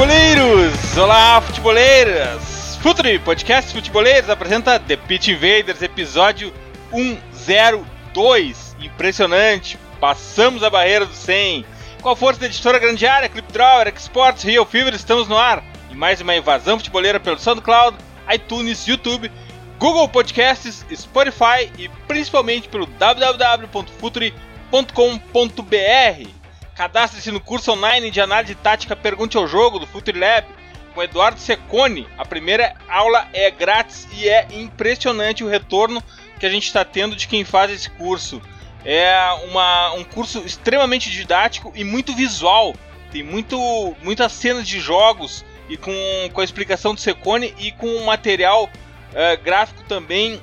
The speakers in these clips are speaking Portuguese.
Futeboleiros! Olá, futeboleiras! Futuri Podcast Futeboleiros apresenta The Pitch Invaders, episódio 102. Impressionante, passamos a barreira do 100. Com a força da editora Grande Área, Clipdrawer, Exports, Real Fever, estamos no ar. E mais uma invasão futeboleira pelo SoundCloud, iTunes, YouTube, Google Podcasts, Spotify e principalmente pelo www.futuri.com.br. Cadastre-se no curso online de análise tática Pergunte ao Jogo do FutureLab com Eduardo Secone. A primeira aula é grátis e é impressionante o retorno que a gente está tendo de quem faz esse curso. É uma, um curso extremamente didático e muito visual. Tem muito, muitas cenas de jogos e com, com a explicação do Secone e com material uh, gráfico também uh,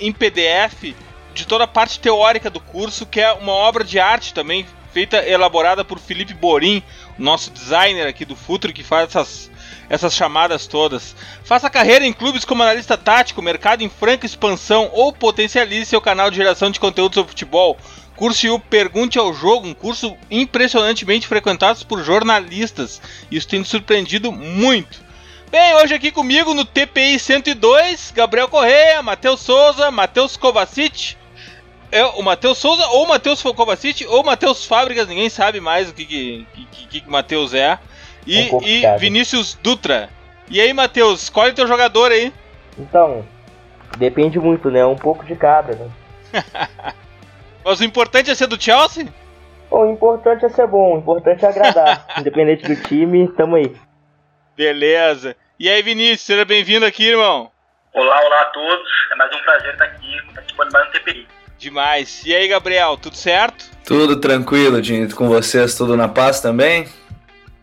em PDF de toda a parte teórica do curso, que é uma obra de arte também feita elaborada por Felipe Borim, nosso designer aqui do Futuro que faz essas essas chamadas todas. Faça carreira em clubes como analista tático, mercado em franca expansão ou potencialize seu canal de geração de conteúdo sobre futebol. Curse o Pergunte ao Jogo, um curso impressionantemente frequentado por jornalistas. Isso tem me surpreendido muito. Bem, hoje aqui comigo no TPI 102, Gabriel Correia, Matheus Souza, Matheus Kovacic, é o Matheus Souza ou o Matheus Kovacic ou o Matheus Fábricas, ninguém sabe mais o que que, que, que, que Matheus é. E, pouco e. Vinícius Dutra. E aí, Matheus, escolhe teu jogador aí. Então, depende muito, né? Um pouco de cada, né? Mas o importante é ser do Chelsea? Bom, o importante é ser bom, o importante é agradar. Independente do time, tamo aí. Beleza. E aí, Vinícius, seja bem-vindo aqui, irmão. Olá, olá a todos. É mais um prazer estar aqui participando de mais um TPI. Demais. E aí, Gabriel, tudo certo? Tudo tranquilo, Dinito, com vocês, tudo na paz também?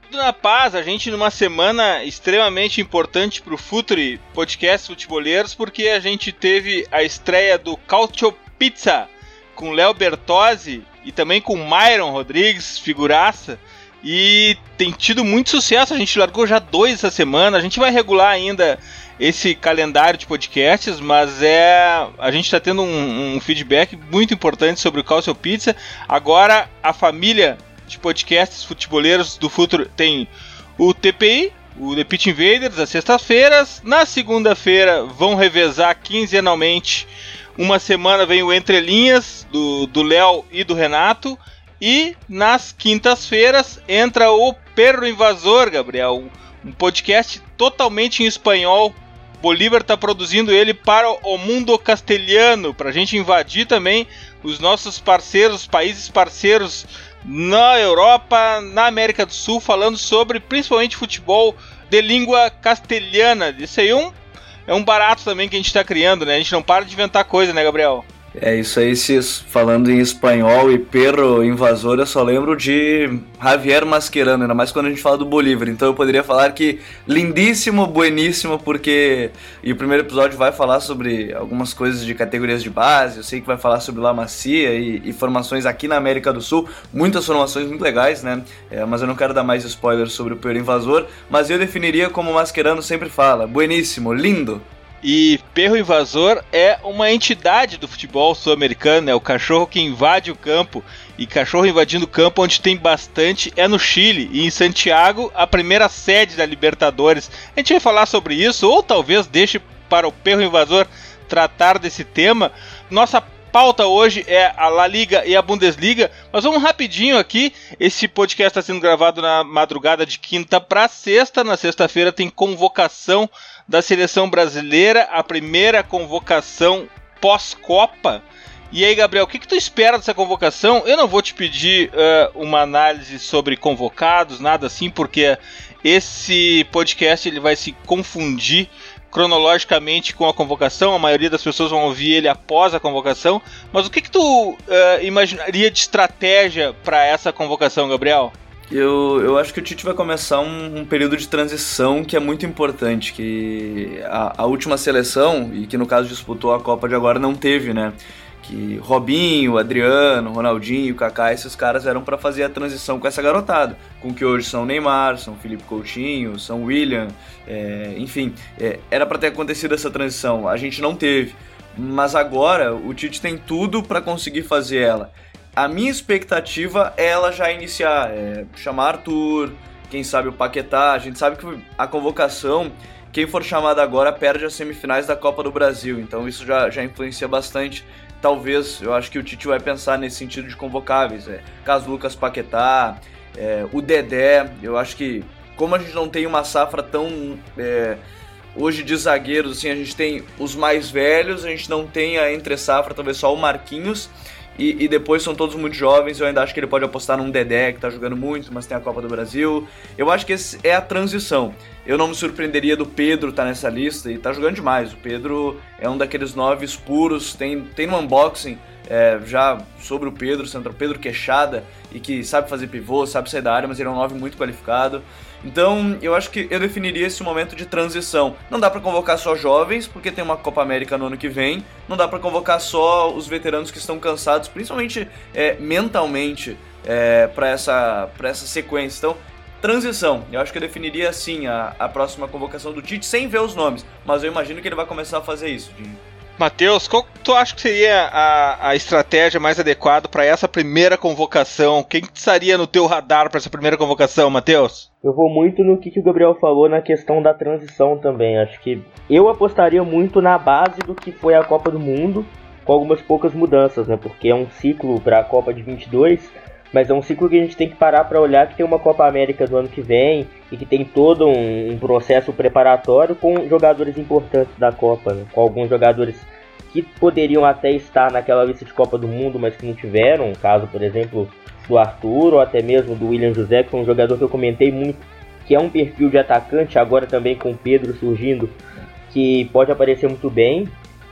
Tudo na paz, a gente numa semana extremamente importante pro Futuri Podcast Futeboleiros, porque a gente teve a estreia do Cautio Pizza com Léo Bertozzi e também com Myron Rodrigues, figuraça. E tem tido muito sucesso, a gente largou já dois essa semana, a gente vai regular ainda esse calendário de podcasts, mas é a gente está tendo um, um feedback muito importante sobre o Calcio Pizza. Agora a família de podcasts futeboleiros do futuro tem o TPI, o The Pitch Invaders, às sextas-feiras. Na segunda-feira vão revezar quinzenalmente. Uma semana vem o Entre Linhas do do Léo e do Renato. E nas quintas-feiras entra o Perro Invasor, Gabriel. Um podcast totalmente em espanhol. Bolívar está produzindo ele para o mundo castelhano, para a gente invadir também os nossos parceiros, países parceiros na Europa, na América do Sul, falando sobre principalmente futebol de língua castelhana. Isso aí é um, é um barato também que a gente está criando, né? A gente não para de inventar coisa, né, Gabriel? É isso aí, se falando em espanhol e perro invasor, eu só lembro de Javier Mascherano, ainda mais quando a gente fala do Bolívar. Então eu poderia falar que lindíssimo, bueníssimo, porque e o primeiro episódio vai falar sobre algumas coisas de categorias de base. Eu sei que vai falar sobre La Macia e, e formações aqui na América do Sul, muitas formações muito legais, né? É, mas eu não quero dar mais spoilers sobre o perro invasor. Mas eu definiria como Mascherano sempre fala: bueníssimo, lindo. E Perro Invasor é uma entidade do futebol sul-americano, é o cachorro que invade o campo. E cachorro invadindo o campo onde tem bastante é no Chile e em Santiago, a primeira sede da Libertadores. A gente vai falar sobre isso, ou talvez deixe para o Perro Invasor tratar desse tema. Nossa pauta hoje é a La Liga e a Bundesliga, mas vamos rapidinho aqui. Esse podcast está sendo gravado na madrugada de quinta para sexta. Na sexta-feira tem convocação da seleção brasileira, a primeira convocação pós-Copa. E aí, Gabriel, o que, que tu espera dessa convocação? Eu não vou te pedir uh, uma análise sobre convocados, nada assim, porque esse podcast ele vai se confundir cronologicamente com a convocação. A maioria das pessoas vão ouvir ele após a convocação. Mas o que, que tu uh, imaginaria de estratégia para essa convocação, Gabriel? Eu, eu acho que o Tite vai começar um, um período de transição que é muito importante, que a, a, última seleção, e que no caso disputou a Copa de agora, não teve, né? Que Robinho, Adriano, Ronaldinho, Kaká, esses caras eram para fazer a transição com essa garotada, com que hoje são Neymar, são Felipe Coutinho, são William, é, enfim, é, era para ter acontecido essa transição, a gente não teve. Mas agora o Tite tem tudo para conseguir fazer ela a minha expectativa é ela já iniciar, é chamar Arthur, quem sabe o Paquetá. A gente sabe que a convocação, quem for chamado agora perde as semifinais da Copa do Brasil, então isso já, já influencia bastante. Talvez, eu acho que o Tite vai pensar nesse sentido de convocáveis. É, caso Lucas Paquetá, é, o Dedé, eu acho que como a gente não tem uma safra tão. É, hoje de zagueiros, assim, a gente tem os mais velhos, a gente não tem a entre safra, talvez só o Marquinhos. E, e, depois são todos muito jovens. Eu ainda acho que ele pode apostar num Dedé que tá jogando muito, mas tem a Copa do Brasil. Eu acho que esse é a transição. Eu não me surpreenderia do Pedro estar tá nessa lista e tá jogando demais. O Pedro é um daqueles noves puros. Tem, tem no unboxing é, já sobre o Pedro, Centro Pedro Queixada, e que sabe fazer pivô, sabe sair da área, mas ele é um 9 muito qualificado. Então, eu acho que eu definiria esse momento de transição. Não dá para convocar só jovens, porque tem uma Copa América no ano que vem. Não dá para convocar só os veteranos que estão cansados, principalmente é, mentalmente, é, para essa, essa sequência. Então, transição. Eu acho que eu definiria assim a, a próxima convocação do Tite, sem ver os nomes. Mas eu imagino que ele vai começar a fazer isso, Dinho. Matheus, qual tu acha que seria a, a estratégia mais adequada para essa primeira convocação? Quem estaria no teu radar para essa primeira convocação, Matheus? Eu vou muito no que, que o Gabriel falou na questão da transição também. Acho que eu apostaria muito na base do que foi a Copa do Mundo, com algumas poucas mudanças, né? Porque é um ciclo para a Copa de 22 mas é um ciclo que a gente tem que parar para olhar que tem uma Copa América do ano que vem e que tem todo um, um processo preparatório com jogadores importantes da Copa, né? com alguns jogadores que poderiam até estar naquela lista de Copa do Mundo, mas que não tiveram, caso, por exemplo, do Arthur ou até mesmo do William José, que foi um jogador que eu comentei muito, que é um perfil de atacante, agora também com o Pedro surgindo, que pode aparecer muito bem.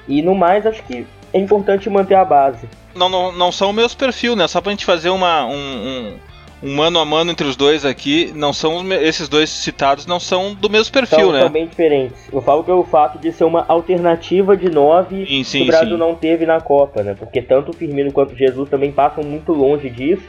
E no mais, acho que é importante manter a base não, não, não são o meus perfil, né? Só pra gente fazer uma, um, um, um, mano a mano entre os dois aqui, não são esses dois citados não são do mesmo perfil, são, né? São bem diferentes. Eu falo pelo fato de ser uma alternativa de nove sim, sim, que o Brasil sim. não teve na Copa, né? Porque tanto o Firmino quanto o Jesus também passam muito longe disso.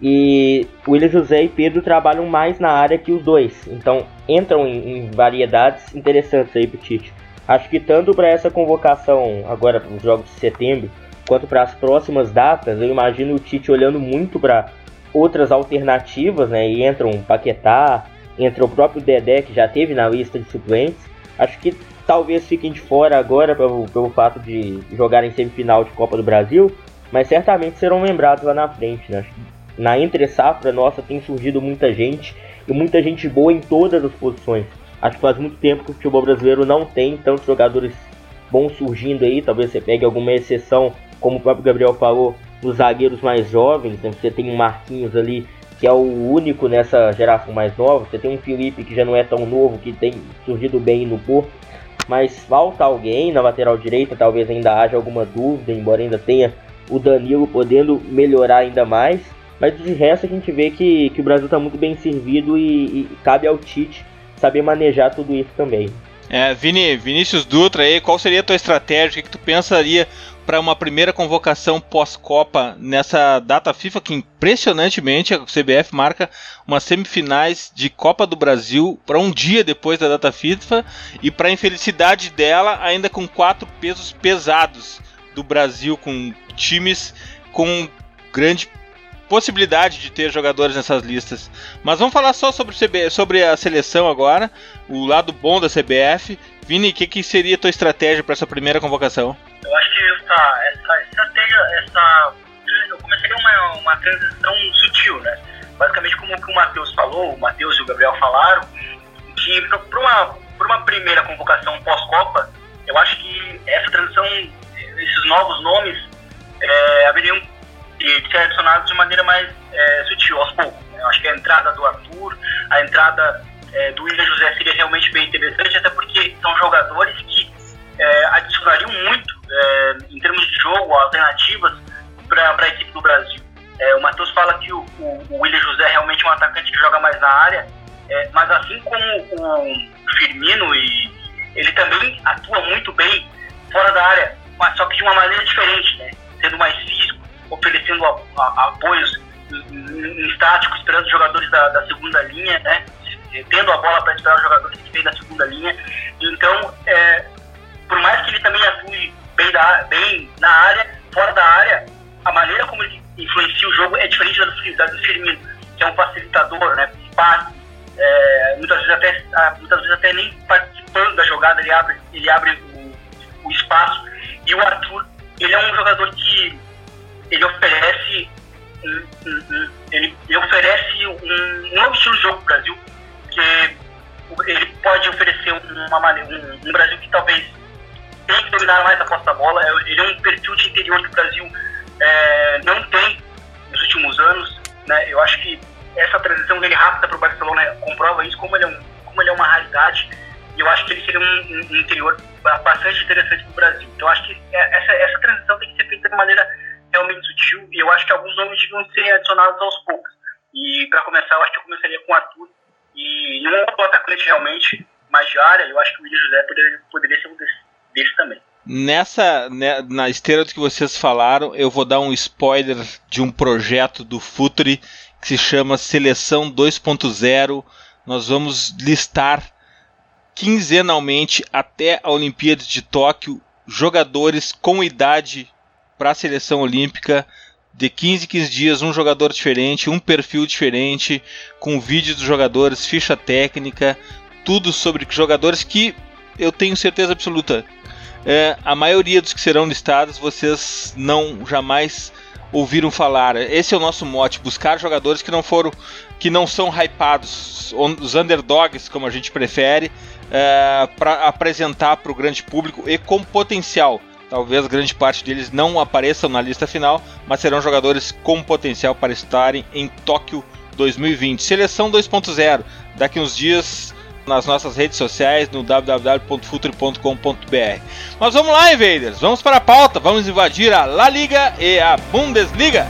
E o William José e Pedro trabalham mais na área que os dois. Então entram em, em variedades interessantes aí pro Tite. Acho que tanto para essa convocação agora para os jogos de setembro, quanto para as próximas datas, eu imagino o Tite olhando muito para outras alternativas, né? E entra um Paquetá, entra o próprio Dedé, que já teve na lista de suplentes. Acho que talvez fiquem de fora agora pelo, pelo fato de jogarem semifinal de Copa do Brasil, mas certamente serão lembrados lá na frente, né? Na entre safra nossa tem surgido muita gente e muita gente boa em todas as posições. Acho que faz muito tempo que o futebol brasileiro não tem tantos jogadores bons surgindo aí. Talvez você pegue alguma exceção como o próprio Gabriel falou, os zagueiros mais jovens, né? você tem um Marquinhos ali que é o único nessa geração mais nova, você tem um Felipe que já não é tão novo, que tem surgido bem no Porto, mas falta alguém na lateral direita, talvez ainda haja alguma dúvida, embora ainda tenha o Danilo podendo melhorar ainda mais, mas de resto a gente vê que, que o Brasil está muito bem servido e, e cabe ao Tite saber manejar tudo isso também. É, Vini, Vinícius Dutra aí, qual seria a tua estratégia? O que, que tu pensaria para uma primeira convocação pós-Copa nessa data FIFA que impressionantemente a CBF marca umas semifinais de Copa do Brasil para um dia depois da data FIFA e para infelicidade dela ainda com quatro pesos pesados do Brasil com times com grande possibilidade de ter jogadores nessas listas. Mas vamos falar só sobre, CB, sobre a seleção agora, o lado bom da CBF. Vini, o que, que seria a tua estratégia para essa primeira convocação? Eu acho que essa, essa estratégia, essa, eu começaria uma, uma transição sutil, né? Basicamente, como o Matheus falou, o Matheus e o Gabriel falaram, que para uma, uma primeira convocação pós-Copa, eu acho que essa transição, esses novos nomes, é, haveriam de ser adicionados de maneira mais é, sutil, aos poucos. Né? Eu acho que a entrada do Arthur, a entrada é, do William José seria realmente bem interessante, até porque são jogadores que é, adicionariam muito é, em termos de jogo, alternativas para a equipe do Brasil. É, o Matheus fala que o, o, o William José é realmente um atacante que joga mais na área, é, mas assim como o Firmino, e, ele também atua muito bem fora da área, mas só que de uma maneira diferente, né? sendo mais físico, oferecendo a, a, apoios estático, esperando os jogadores da, da, segunda linha, né? Tendo a bola para esperar os jogadores que vêm da segunda linha. Então, é, por mais que ele também atue bem, da, bem na área, fora da área, a maneira como ele influencia o jogo é diferente da do, da do Firmino, que é um facilitador, né? Passe, é, muitas, vezes até, ah, muitas vezes até nem participando da jogada ele abre, ele abre o, o espaço. E o Arthur, ele é um jogador que ele oferece ele, oferece um, uma, um, um Brasil que talvez tem que dominar mais a posse da bola. É, ele é um perfil de interior que o Brasil é, não tem nos últimos anos. Né? Eu acho que essa transição dele rápida para o Barcelona comprova isso, como ele, é um, como ele é uma raridade. E eu acho que ele seria um, um interior bastante interessante para o Brasil. Então, eu acho que é, essa, essa transição tem que ser feita de maneira realmente sutil. E eu acho que alguns nomes deviam ser adicionados aos poucos. E para começar, eu acho que eu começaria com o Arthur. E um outro atacante realmente mais de área, eu acho que o William José poderia, poderia ser um desses, desses também. Nessa, né, na esteira do que vocês falaram, eu vou dar um spoiler de um projeto do Futre que se chama Seleção 2.0. Nós vamos listar quinzenalmente até a Olimpíada de Tóquio jogadores com idade para a seleção olímpica de 15 em 15 dias, um jogador diferente, um perfil diferente, com vídeos dos jogadores, ficha técnica, tudo sobre jogadores que eu tenho certeza absoluta é, a maioria dos que serão listados vocês não jamais ouviram falar. Esse é o nosso mote: buscar jogadores que não foram, que não são hypados, os underdogs, como a gente prefere, é, para apresentar para o grande público e com potencial. Talvez grande parte deles não apareçam na lista final, mas serão jogadores com potencial para estarem em Tóquio 2020. Seleção 2.0. Daqui uns dias nas nossas redes sociais no www.futre.com.br. Mas vamos lá, invaders, vamos para a pauta, vamos invadir a La Liga e a Bundesliga.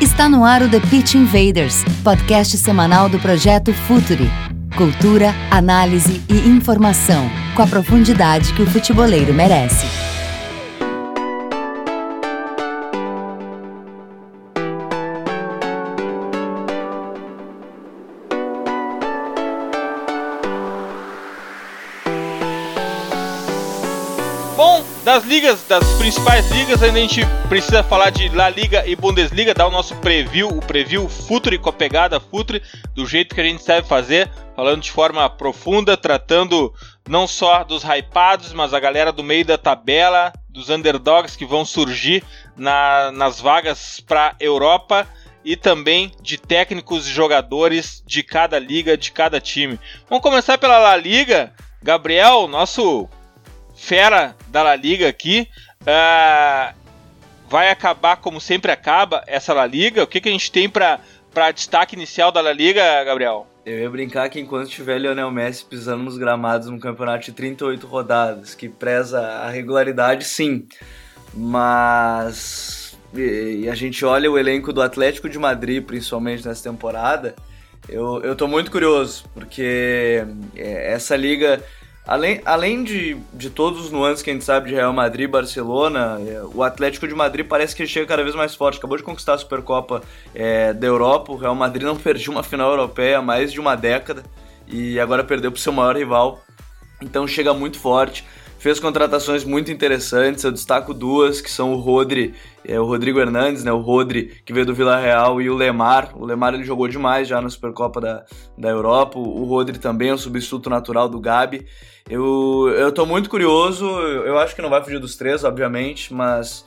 Está no ar o The Pitch Invaders, podcast semanal do projeto Futuri. Cultura, análise e informação, com a profundidade que o futeboleiro merece. Das ligas, das principais ligas, ainda a gente precisa falar de La Liga e Bundesliga, dar o nosso preview, o preview Futre com a pegada Futre, do jeito que a gente sabe fazer, falando de forma profunda, tratando não só dos hypados, mas a galera do meio da tabela, dos underdogs que vão surgir na, nas vagas para Europa e também de técnicos e jogadores de cada liga, de cada time. Vamos começar pela La Liga. Gabriel, nosso fera da La Liga aqui. Uh, vai acabar como sempre acaba essa La Liga? O que, que a gente tem para destaque inicial da La Liga, Gabriel? Eu ia brincar que enquanto tiver Lionel Messi pisando nos gramados num campeonato de 38 rodadas, que preza a regularidade, sim. Mas. E a gente olha o elenco do Atlético de Madrid, principalmente nessa temporada. Eu, eu tô muito curioso, porque é, essa liga Além, além de, de todos os nuances que a gente sabe de Real Madrid Barcelona, é, o Atlético de Madrid parece que chega cada vez mais forte. Acabou de conquistar a Supercopa é, da Europa. O Real Madrid não perdeu uma final europeia há mais de uma década e agora perdeu para o seu maior rival. Então chega muito forte fez contratações muito interessantes. Eu destaco duas, que são o Rodri, é, o Rodrigo Hernandes, né, o Rodri, que veio do Vila Real, e o Lemar. O Lemar ele jogou demais já na Supercopa da, da Europa. O Rodri também é um substituto natural do Gabi. Eu, eu tô muito curioso, eu acho que não vai fugir dos três, obviamente, mas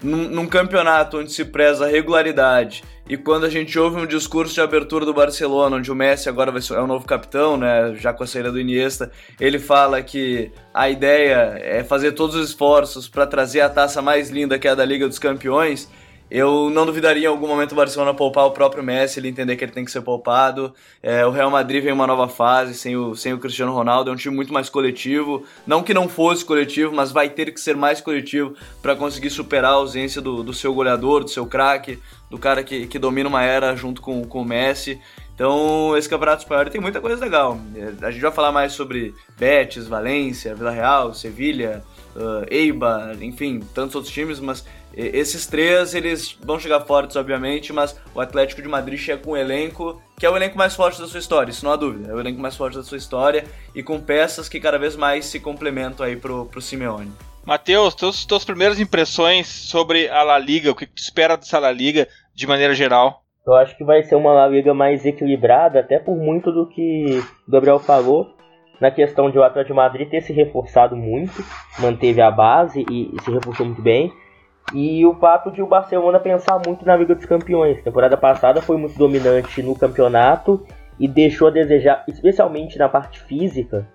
num, num, campeonato onde se preza a regularidade e quando a gente ouve um discurso de abertura do Barcelona, onde o Messi agora vai ser, é o novo capitão, né, já com a saída do Iniesta, ele fala que a ideia é fazer todos os esforços para trazer a taça mais linda que é a da Liga dos Campeões. Eu não duvidaria em algum momento o Barcelona poupar o próprio Messi, ele entender que ele tem que ser poupado. É, o Real Madrid vem uma nova fase sem o, sem o Cristiano Ronaldo, é um time muito mais coletivo. Não que não fosse coletivo, mas vai ter que ser mais coletivo para conseguir superar a ausência do, do seu goleador, do seu craque, do cara que, que domina uma era junto com, com o Messi. Então, esse Campeonato Espanhol tem muita coisa legal. A gente vai falar mais sobre Betis, Valência, Vila Real, Sevilha, uh, Eibar, enfim, tantos outros times, mas esses três, eles vão chegar fortes, obviamente, mas o Atlético de Madrid chega com um elenco que é o elenco mais forte da sua história, isso não há dúvida. É o elenco mais forte da sua história e com peças que cada vez mais se complementam aí pro, pro Simeone. Matheus, teus, tuas primeiras impressões sobre a La Liga, o que tu espera dessa La Liga de maneira geral? Eu acho que vai ser uma La Liga mais equilibrada, até por muito do que o Gabriel falou, na questão de o Atlético de Madrid ter se reforçado muito, manteve a base e, e se reforçou muito bem. E o fato de o Barcelona pensar muito na Liga dos Campeões. temporada passada foi muito dominante no campeonato e deixou a desejar, especialmente na parte física,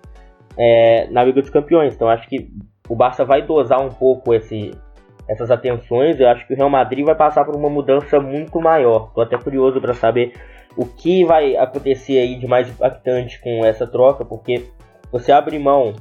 é, na Liga dos Campeões. Então acho que o Barça vai dosar um pouco esse, essas atenções. Eu acho que o Real Madrid vai passar por uma mudança muito maior. Estou até curioso para saber o que vai acontecer aí de mais impactante com essa troca, porque você abre mão,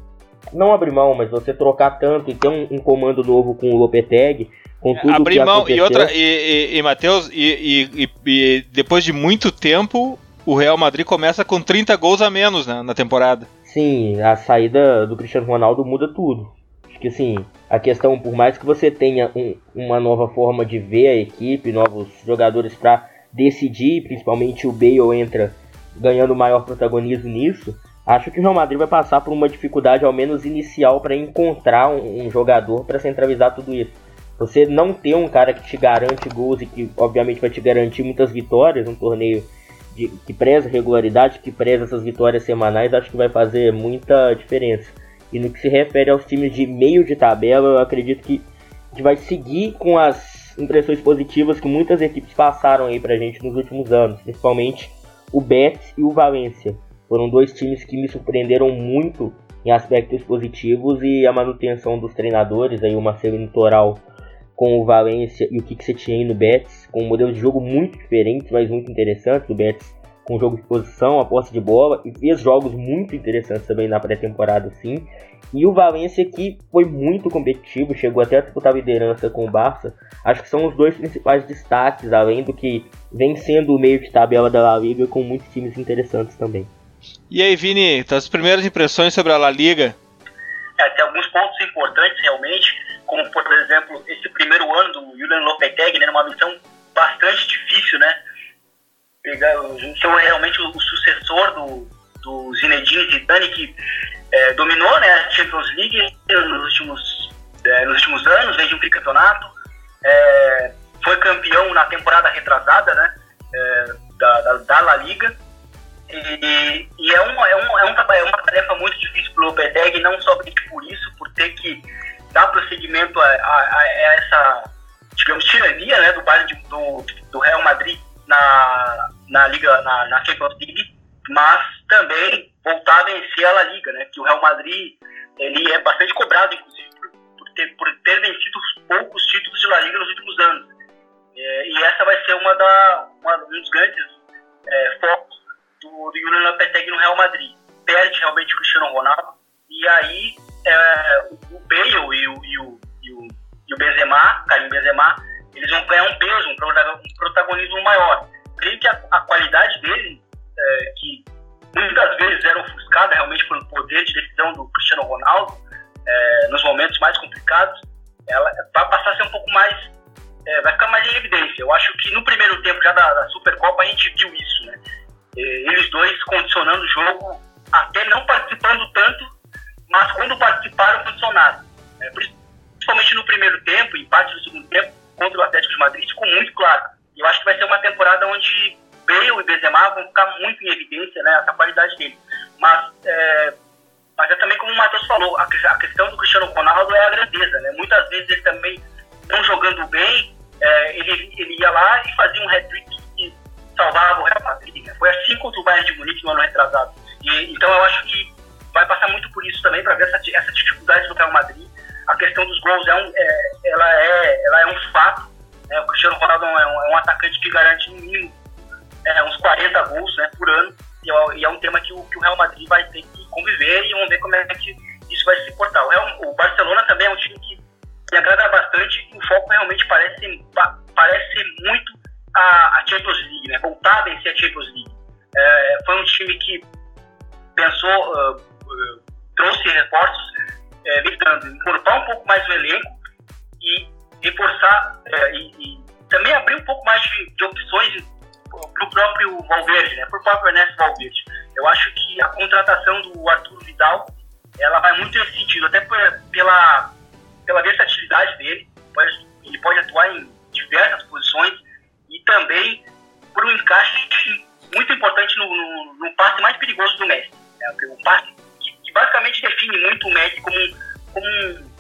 não abre mão, mas você trocar tanto e ter um, um comando novo com o Lopetegui, com tudo abrir que mão aconteceu. e outra e, e, e Matheus e, e, e, depois de muito tempo o Real Madrid começa com 30 gols a menos né, na temporada. Sim, a saída do Cristiano Ronaldo muda tudo. Que assim, a questão, por mais que você tenha um, uma nova forma de ver a equipe, novos jogadores para decidir, principalmente o Bale entra ganhando maior protagonismo nisso, acho que o Real Madrid vai passar por uma dificuldade, ao menos inicial, para encontrar um, um jogador para centralizar tudo isso. Você não ter um cara que te garante gols e que, obviamente, vai te garantir muitas vitórias, um torneio de, que preza regularidade, que preza essas vitórias semanais, acho que vai fazer muita diferença. E no que se refere aos times de meio de tabela, eu acredito que a gente vai seguir com as impressões positivas que muitas equipes passaram aí pra gente nos últimos anos, principalmente o Betis e o Valência. Foram dois times que me surpreenderam muito em aspectos positivos e a manutenção dos treinadores, aí o Marcelo Litoral com o Valência e o que, você tinha aí no Betis, com um modelo de jogo muito diferente, mas muito interessante. O Betis com jogo de posição, a posse de bola, e fez jogos muito interessantes também na pré-temporada, sim. E o Valência que foi muito competitivo, chegou até a disputar a liderança com o Barça. Acho que são os dois principais destaques, além do que vem sendo o meio de tabela da La Liga com muitos times interessantes também. E aí, Vini, as primeiras impressões sobre a La Liga? É, tem alguns pontos importantes realmente como por exemplo esse primeiro ano do Julian Lopetegui, né, numa missão bastante difícil, né? Pegar, ser realmente o, sucessor do, do Zinedine Zidane que é, dominou, né, a Champions League nos últimos é, nos últimos anos, vem de um tricampeonato, é, foi campeão na temporada retrasada, né, é, da, da, da La Liga. E, e, é, uma, é, um, é, um, é uma tarefa muito difícil para o Lopetegui, não somente por isso, por ter que dar prosseguimento a, a, a, essa, digamos, tirania né, do, do, do Real Madrid na, na Liga, na, na Champions League, mas também voltar a vencer a La Liga, né, que o Real Madrid ele é bastante cobrado, inclusive, por, por, ter, por ter vencido os poucos títulos de La Liga nos últimos anos. É, e essa vai ser uma, da, uma um dos grandes é, focos do, do Julian Lopetegui no Real Madrid. Perde realmente o Cristiano Ronaldo, e aí é, o Bale e o, e o, e o, e o Benzema, Karim Benzema, eles vão ganhar um peso, um protagonismo maior. Creio que a, a qualidade dele, é, que muitas vezes era ofuscada realmente pelo poder de decisão do Cristiano Ronaldo, é, nos momentos mais complicados, ela vai passar a ser um pouco mais, é, vai ficar mais em evidência. Eu acho que no primeiro tempo já da, da Supercopa a gente viu isso, né? Eles dois condicionando o jogo, até não participando tanto, mas quando participaram, funcionaram. É, principalmente no primeiro tempo, em parte do segundo tempo, contra o Atlético de Madrid, ficou muito claro. E eu acho que vai ser uma temporada onde Bale e Benzema vão ficar muito em evidência, né, essa qualidade dele. Mas, é, mas é também como o Matheus falou, a, a, questão do Cristiano Ronaldo é a grandeza, né? Muitas vezes ele também, não jogando bem, é, ele, ele ia lá e fazia um hat-trick que salvava o Real Madrid. Né? Foi assim contra o Bayern de Munique no ano retrasado. E, então eu acho que vai passar muito por isso também, para ver essa, essa dificuldade do Real Madrid. A questão dos gols é um, é, ela, é, ela é um fato. Né? O Cristiano Ronaldo é um, é um atacante que garante no mínimo é, uns 40 gols né, por ano, e é, e é, um tema que o, que o Real Madrid vai ter que conviver e vamos ver como é que isso vai se portar. O, Real, o Barcelona também é um time que me agrada bastante o foco realmente parece, parece muito a, a Champions League, né? voltar a vencer a Champions League. É, foi um time que pensou, uh, uh, trouxe reforços, é, tentando encorpar um pouco mais o elenco e reforçar é, e, e, também abrir um pouco mais de, de opções para o próprio Valverde, né? para o próprio Ernesto Valverde. Eu acho que a contratação do Arthur Vidal ela vai muito nesse sentido, até pela, pela versatilidade dele, ele pode atuar em diversas posições e também por um encaixe muito importante no, no, no passe mais perigoso do Messi. Né? O passe que, basicamente define muito o Messi como, como,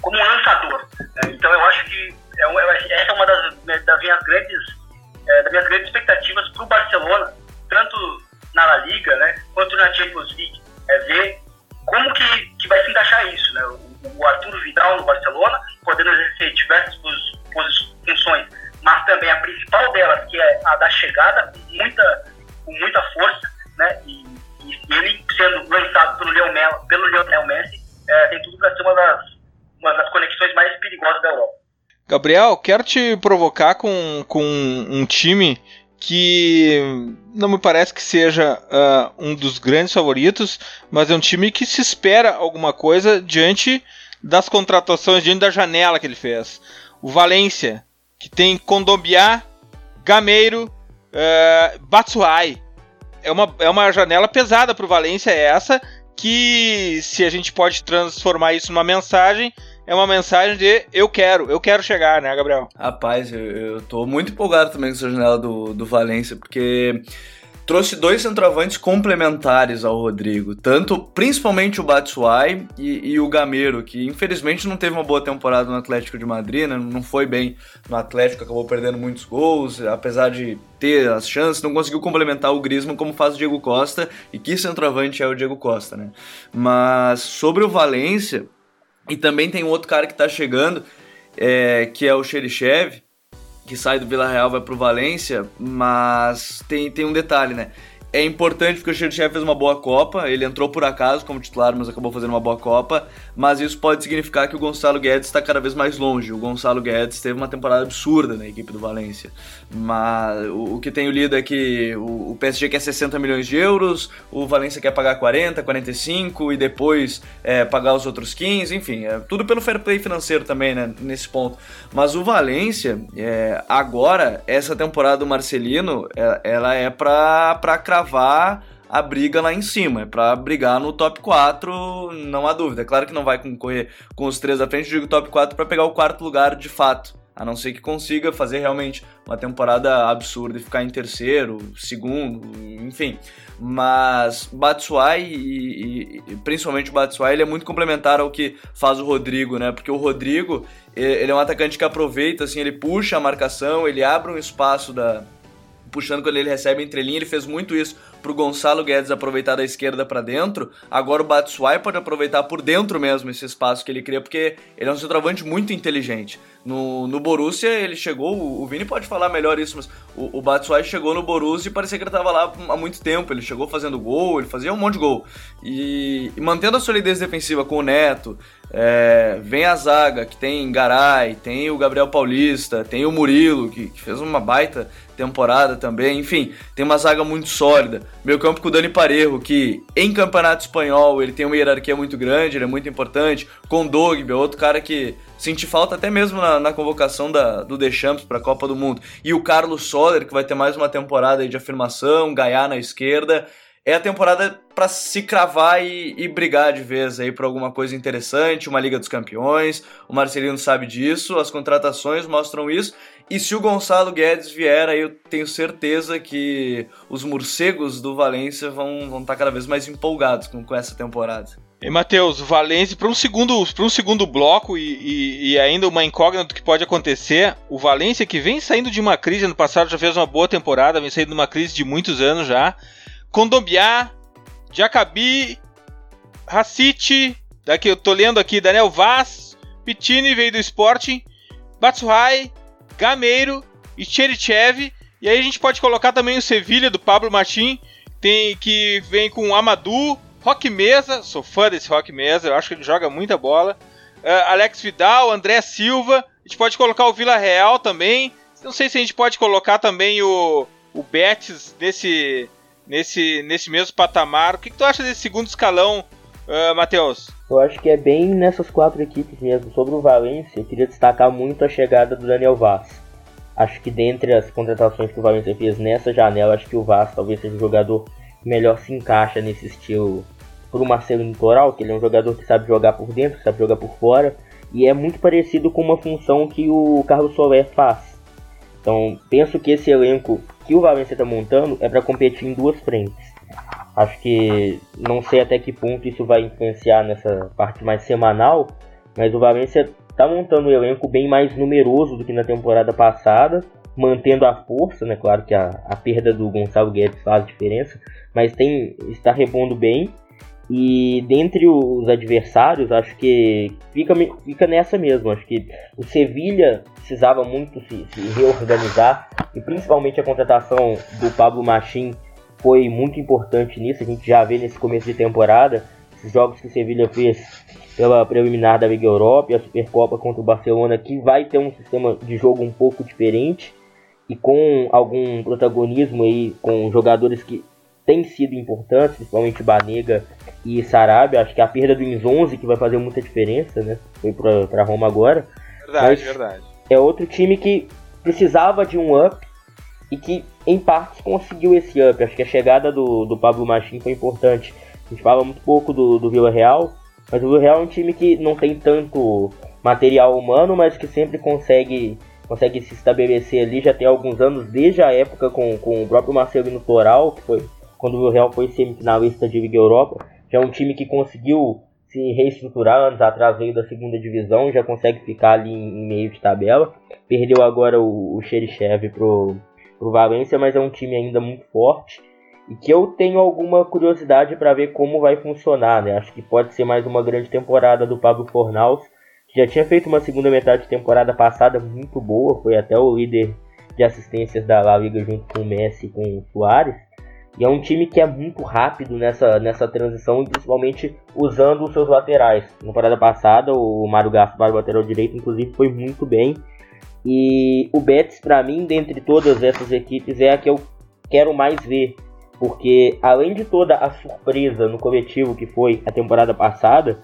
como um lançador. Né? Então eu acho que é, essa é uma das, das minhas grandes é, das minhas grandes expectativas para o Barcelona, tanto na La Liga né, quanto na Champions League, é ver como que, que vai se encaixar isso. Né? O, o Arturo Vidal no Barcelona, podendo exercer diversas funções, mas também a principal delas, que é a da chegada, com muita, com muita força, né? e, e ele sendo lançado pelo Lionel, pelo Messi, é, tem tudo para ser uma das, uma das conexões mais perigosas da Europa. Gabriel, quero te provocar com, com um time que não me parece que seja uh, um dos grandes favoritos, mas é um time que se espera alguma coisa diante das contratações, diante da janela que ele fez. O Valência, que tem Condombiá, Gameiro, uh, Batsuai. É uma, é uma janela pesada para o Valência, é essa, que se a gente pode transformar isso numa mensagem, é uma mensagem de eu quero, eu quero chegar, né, Gabriel? Rapaz, eu, eu tô muito empolgado também com essa janela do, do Valência, porque trouxe dois centroavantes complementares ao Rodrigo, tanto principalmente o Batshuayi e, e, o Gameiro, que infelizmente não teve uma boa temporada no Atlético de Madrid, né? não foi bem no Atlético, acabou perdendo muitos gols, apesar de ter as chances, não conseguiu complementar o Griezmann como faz o Diego Costa, e que centroavante é o Diego Costa, né? Mas sobre o Valência, e também tem um outro cara que tá chegando, é, que é o Xerichev, que sai do Vila Real vai pro Valência, mas tem, tem um detalhe, né? é importante porque o Xerxes fez uma boa Copa, ele entrou por acaso como titular, mas acabou fazendo uma boa Copa, mas isso pode significar que o Gonçalo Guedes está cada vez mais longe. O Gonçalo Guedes teve uma temporada absurda na equipe do Valência, mas o, o que tenho lido é que o, o, PSG quer 60 milhões de euros, o Valência quer pagar 40, 45 e depois é, pagar os outros 15, enfim, é tudo pelo fair play financeiro também, né, nesse ponto. Mas o Valência, é, agora, essa temporada do Marcelino, é, ela é para cravar a briga lá em cima, é para brigar no top 4, não há dúvida. É claro que não vai concorrer com os três da frente, digo top 4 para pegar o quarto lugar de fato. A não ser que consiga fazer realmente uma temporada absurda e ficar em terceiro, segundo, enfim. Mas Batshuayi e, e, principalmente o Batshuayi, ele é muito complementar ao que faz o Rodrigo, né? Porque o Rodrigo, ele é um atacante que aproveita, assim, ele puxa a marcação, ele abre um espaço da, puxando quando ele recebe entre linha, ele fez muito isso pro Gonçalo Guedes aproveitar da esquerda para dentro. Agora o Batshuayi pode aproveitar por dentro mesmo esse espaço que ele cria, porque ele é um centroavante muito inteligente. No, no Borussia ele chegou, o Vini pode falar melhor isso, mas o, o Batshuayi chegou no Borussia e parecia que ele estava lá há muito tempo. Ele chegou fazendo gol, ele fazia um monte de gol. E, e mantendo a solidez defensiva com o Neto, é, vem a zaga, que tem Garay, tem o Gabriel Paulista, tem o Murilo, que, que, fez uma baita temporada também. Enfim, tem uma zaga muito sólida. Meu campo com o Dani Parejo, que em campeonato espanhol ele tem uma hierarquia muito grande, ele é muito importante. Com Dogby, outro cara que senti falta até mesmo na, na convocação da, do Deschamps para a Copa do Mundo. E o Carlos Soler, que vai ter mais uma temporada de afirmação, Gaiá na esquerda é a temporada para se cravar e, e, brigar de vez aí por alguma coisa interessante, uma Liga dos Campeões. O Marcelino sabe disso, as contratações mostram isso. E se o Gonçalo Guedes vier, aí eu tenho certeza que os morcegos do Valência vão estar vão tá cada vez mais empolgados com, com essa temporada. E Matheus, o Valência, para um segundo, um segundo bloco e, e, e, ainda uma incógnita do que pode acontecer, o Valência que vem saindo de uma crise, no passado já fez uma boa temporada, vem saindo de uma crise de muitos anos já, Condombiá, Jacabi, Racite, daqui eu tô lendo aqui, Daniel Vaz, Pitini veio do Sporting, Batsuhai, Gameiro e Cherichev. E aí a gente pode colocar também o Sevilha do Pablo Martim, tem que vem com Amadou, Rock Mesa, sou fã desse Rock Mesa, eu acho que ele joga muita bola. Uh, Alex Vidal, André Silva, a gente pode colocar o Vila Real também. Não sei se a gente pode colocar também o, o Betis nesse, nesse, nesse mesmo patamar. O que, que tu acha desse segundo escalão, uh, Matheus? Eu acho que é bem nessas quatro equipes mesmo. Sobre o Valência, eu queria destacar muito a chegada do Daniel Vaz. Acho que dentre as contratações que o Valência fez nessa janela, acho que o Vaz talvez seja o jogador que melhor se encaixa nesse estilo pro Marcelo Litoral, que ele é um jogador que sabe jogar por dentro, que sabe jogar por fora, e é muito parecido com uma função que o Carlos Soler faz. Então, penso que esse elenco que o Valência está montando é para competir em duas frentes. Acho que não sei até que ponto isso vai influenciar nessa parte mais semanal, mas o Valência está montando um elenco bem mais numeroso do que na temporada passada, mantendo a força, né? Claro que a, a perda do Gonçalo Guedes faz diferença, mas tem está repondo bem. E dentre os adversários, acho que fica, fica nessa mesmo. Acho que o Sevilha precisava muito se, se reorganizar e principalmente a contratação do Pablo Machim foi muito importante nisso. A gente já vê nesse começo de temporada esses jogos que o Sevilha fez pela preliminar da Liga Europa e a Supercopa contra o Barcelona, que vai ter um sistema de jogo um pouco diferente e com algum protagonismo aí com jogadores que têm sido importantes, principalmente Banega e Sarabia. Acho que a perda do Inzonzi que vai fazer muita diferença, né? Foi para Roma agora. Verdade, Mas verdade. É outro time que precisava de um up e que em parte conseguiu esse up. Acho que a chegada do, do Pablo Machim foi importante. A gente fala muito pouco do, do Vila Real, mas o Vila Real é um time que não tem tanto material humano, mas que sempre consegue consegue se estabelecer ali já tem alguns anos, desde a época com, com o próprio Marcelino Toral, que foi quando o Real foi semifinalista de Liga Europa. Já é um time que conseguiu se reestruturar anos atrás, veio da segunda divisão, já consegue ficar ali em, meio de tabela. Perdeu agora o, Xerichev pro, pro Valência, mas é um time ainda muito forte e que eu tenho alguma curiosidade para ver como vai funcionar, né? Acho que pode ser mais uma grande temporada do Pablo Fornaus, que já tinha feito uma segunda metade de temporada passada muito boa, foi até o líder de assistências da La Liga junto com o Messi e com o Soares. E é um time que é muito rápido nessa, nessa transição, principalmente usando os seus laterais. Na temporada passada, o Mário Gaspar, o lateral direito, inclusive, foi muito bem. E o Betis, para mim, dentre todas essas equipes, é a que eu quero mais ver. Porque, além de toda a surpresa no coletivo que foi a temporada passada,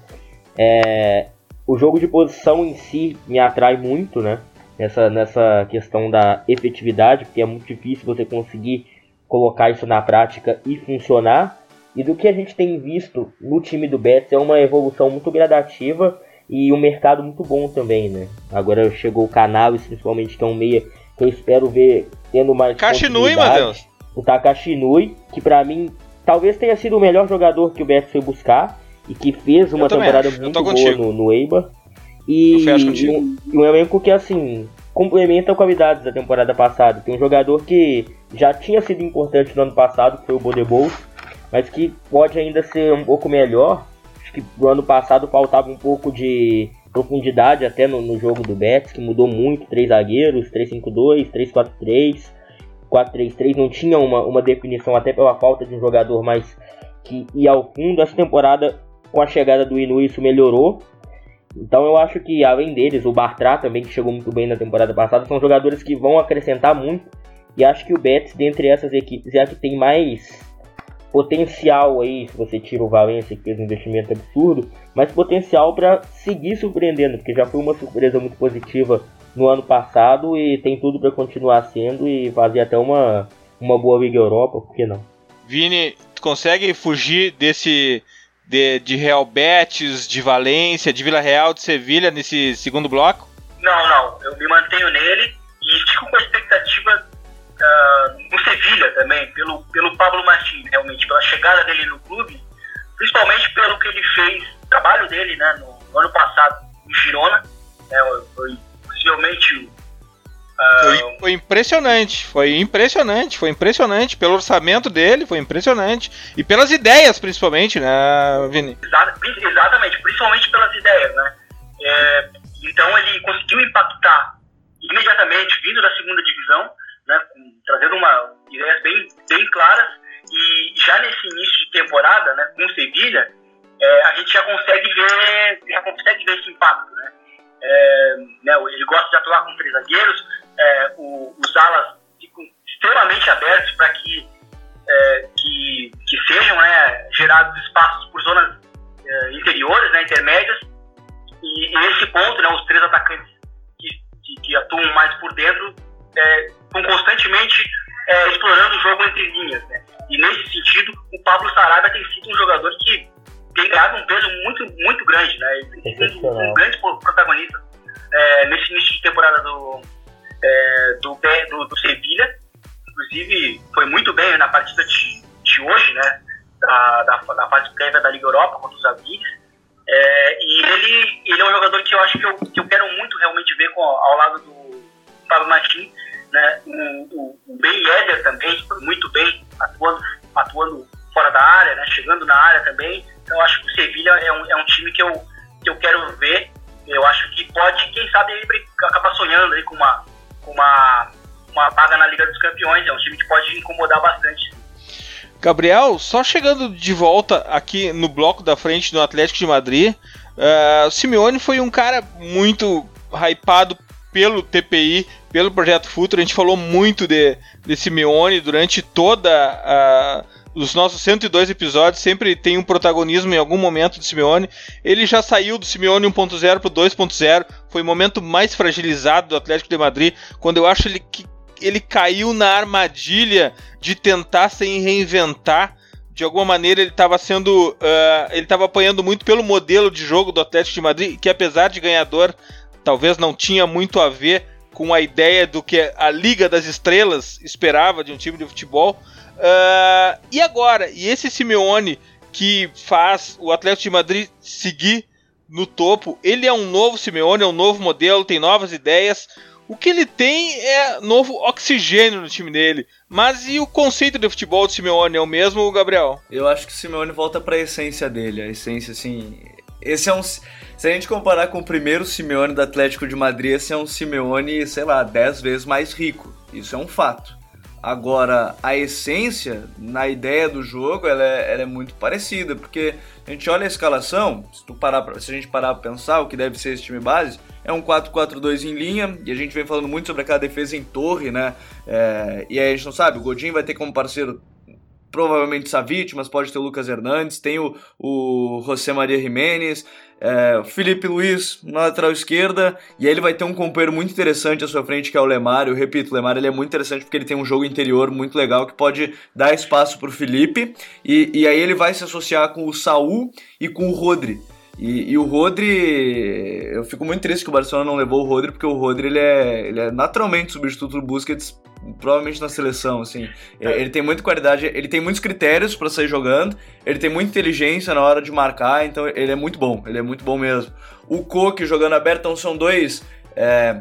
é, o jogo de posição em si me atrai muito, né? Nessa, nessa questão da efetividade, porque é muito difícil você conseguir colocar isso na prática e funcionar. E do que a gente tem visto no time do Betis é uma evolução muito gradativa e um mercado muito bom também, né? Agora chegou o Canales, principalmente, que é um meia que eu espero ver tendo mais Kashinui, Matheus. O Takashi Nui, que para mim talvez tenha sido o melhor jogador que o Betis foi buscar e que fez uma temporada acho. muito boa no, no Eibar. E, e um, um elenco que assim complementa qualidades da temporada passada. Tem um jogador que já tinha sido importante no ano passado, que foi o Bodebol, mas que pode ainda ser um pouco melhor Acho que no ano passado faltava um pouco de profundidade até no, no jogo do Betis, que mudou muito, três zagueiros, 3-5-2, 3-4-3, 4-3-3, não tinha uma, uma definição até pela falta de um jogador mais que ia ao fundo. Essa temporada, com a chegada do Inu, isso melhorou. Então eu acho que além deles, o Bartra também, que chegou muito bem na temporada passada, são jogadores que vão acrescentar muito. E acho que o Betis, dentre essas equipes, é a que tem mais potencial aí, se você tira o Valência que fez um investimento absurdo, mas potencial para seguir surpreendendo, porque já foi uma surpresa muito positiva no ano passado e tem tudo para continuar sendo e fazer até uma, uma boa Liga Europa, por que não? Vini, tu consegue fugir desse de, de Real Betis, de Valência, de Vila Real, de Sevilha nesse segundo bloco? Não, não, eu me mantenho nele e fico com a expectativa uh, no Sevilha também, pelo, pelo Pablo Martins, realmente, pela chegada dele no clube, principalmente pelo que ele fez, trabalho dele né, no, no ano passado em Girona, né, foi possivelmente foi, foi, impressionante, foi impressionante, foi impressionante pelo orçamento dele, foi impressionante e pelas ideias principalmente, né, Vini? exatamente, principalmente pelas ideias, né? É, então ele conseguiu impactar imediatamente vindo da segunda divisão, né, trazendo uma ideias bem, bem claras e já nesse início de temporada, né, com o Sevilha, é, a gente já consegue ver, já consegue ver esse impacto, né? É, né ele gosta de atuar com três zagueiros, é, o, os alas ficam extremamente abertos para que, é, que, que sejam né, gerados espaços por zonas é, interiores, né, intermédias, e, e, nesse ponto, né, os três atacantes que, que, que atuam mais por dentro estão é, constantemente explorando o jogo entre linhas, né? E nesse sentido, o Pablo Sarabia tem sido um jogador que tem ganhado um peso muito, muito grande, né? Ele tem sido um, grande protagonista é, nesse início de temporada do, é, do, do, do Sevilha. Inclusive, foi muito bem na partida de, de hoje, né? Da, da, da fase prévia da Liga Europa contra os Avides. É, e ele, ele é um jogador que eu acho que eu, que eu quero muito realmente ver com, ao lado do Fábio Martins. Né? O, o, o Ben Yedder também, muito bem, atuando, atuando fora da área, né? chegando na área também. Então, eu acho que o Sevilha é um, é um time que eu, que eu quero ver. Eu acho que pode, quem sabe, ele acabar sonhando aí com uma, uma, uma vaga na Liga dos Campeões. É um time que pode incomodar bastante. Gabriel, só chegando de volta aqui no bloco da frente do Atlético de Madrid, uh, o Simeone foi um cara muito hypado pelo TPI, pelo Projeto Futuro. A gente falou muito de, de Simeone durante toda a os nossos 102 episódios sempre tem um protagonismo em algum momento de Simeone. Ele já saiu do Simeone 1.0 para o 2.0. Foi o momento mais fragilizado do Atlético de Madrid, quando eu acho ele que ele caiu na armadilha de tentar se reinventar. De alguma maneira ele estava sendo, uh, ele estava apanhando muito pelo modelo de jogo do Atlético de Madrid, que apesar de ganhador, talvez não tinha muito a ver com a ideia do que a Liga das Estrelas esperava de um time de futebol. Uh, e agora? E esse Simeone que faz o Atlético de Madrid seguir no topo, ele é um novo Simeone, é um novo modelo, tem novas ideias. O que ele tem é novo oxigênio no time dele. Mas e o conceito de futebol do Simeone é o mesmo, Gabriel? Eu acho que o Simeone volta para a essência dele. A essência, assim. Esse é um. Se a gente comparar com o primeiro Simeone do Atlético de Madrid, esse é um Simeone, sei lá, dez vezes mais rico. Isso é um fato. Agora, a essência, na ideia do jogo, ela é, ela é, muito parecida, porque a gente olha a escalação, se, tu parar pra, se a gente parar para pensar o que deve ser esse time base, é um 4-4-2 em linha, e a gente vem falando muito sobre aquela defesa em torre, né? É, e aí a gente não sabe, o Godinho vai ter como parceiro provavelmente Savic, mas pode ter o Lucas Hernandes, tem o, o José Maria Jiménez, é, Felipe Luiz na lateral esquerda, e aí ele vai ter um companheiro muito interessante à sua frente, que é o Lemar. Eu repito, o Lemar ele é muito interessante porque ele tem um jogo interior muito legal que pode dar espaço para o Felipe, e, e aí ele vai se associar com o Saul e com o Rodri. E, e, o Rodri, eu fico muito triste que o Barcelona não levou o Rodri, porque o Rodri ele é, ele é naturalmente substituto do Busquets provavelmente na seleção, assim. É. Ele tem muita qualidade, ele tem muitos critérios para sair jogando, ele tem muita inteligência na hora de marcar, então ele é muito bom, ele é muito bom mesmo. O Coque jogando aberto, então são dois é,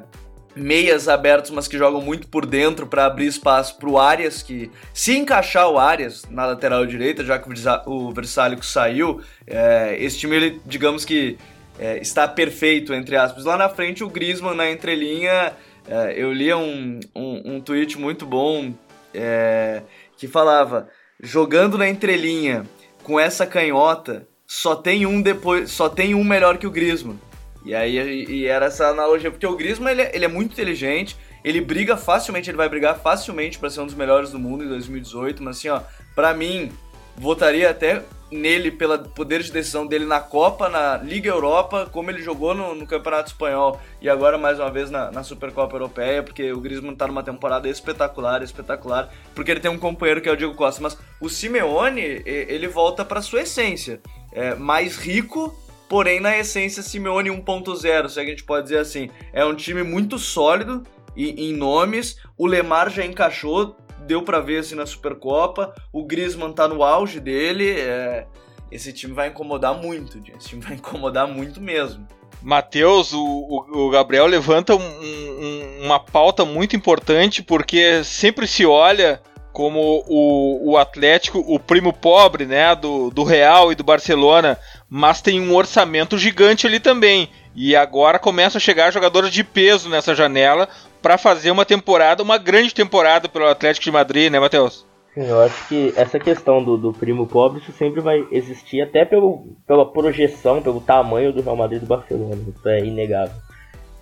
meias abertos, mas que jogam muito por dentro para abrir espaço para o Arias, que se encaixar o Arias na lateral direita, já que o Versálico saiu, é, esse time, ele, digamos que é, está perfeito, entre aspas. Lá na frente, o Griezmann na entrelinha é, eu li um, um, um, tweet muito bom é, que falava: jogando na entrelinha com essa canhota, só tem um depois, só tem um melhor que o Griezmann. E aí e era essa analogia, porque o Griezmann ele, é, ele é muito inteligente, ele briga facilmente, ele vai brigar facilmente para ser um dos melhores do mundo em 2018, mas assim, ó, para mim, votaria até nele pelo poder de decisão dele na Copa, na Liga Europa, como ele jogou no, no Campeonato Espanhol e agora mais uma vez na, na Supercopa Europeia, porque o Griezmann tá numa temporada espetacular, espetacular, porque ele tem um companheiro que é o Diego Costa, mas o Simeone, ele volta para sua essência, é mais rico, porém na essência Simeone 1.0, se a gente pode dizer assim, é um time muito sólido em, em nomes, o Lemar já encaixou deu para ver assim na Supercopa. O Griezmann tá no auge dele. É... Esse time vai incomodar muito, esse time vai incomodar muito mesmo. Matheus, o, o, Gabriel levanta um, um, uma pauta muito importante porque sempre se olha como o, o Atlético, o primo pobre né, do, do Real e do Barcelona, mas tem um orçamento gigante ali também. E agora começa a chegar jogadores de peso nessa janela para fazer uma temporada, uma grande temporada pelo Atlético de Madrid, né, Matheus? Sim, eu acho que essa questão do, do primo pobre isso sempre vai existir, até pelo, pela projeção, pelo tamanho do Real Madrid e do Barcelona, isso é inegável.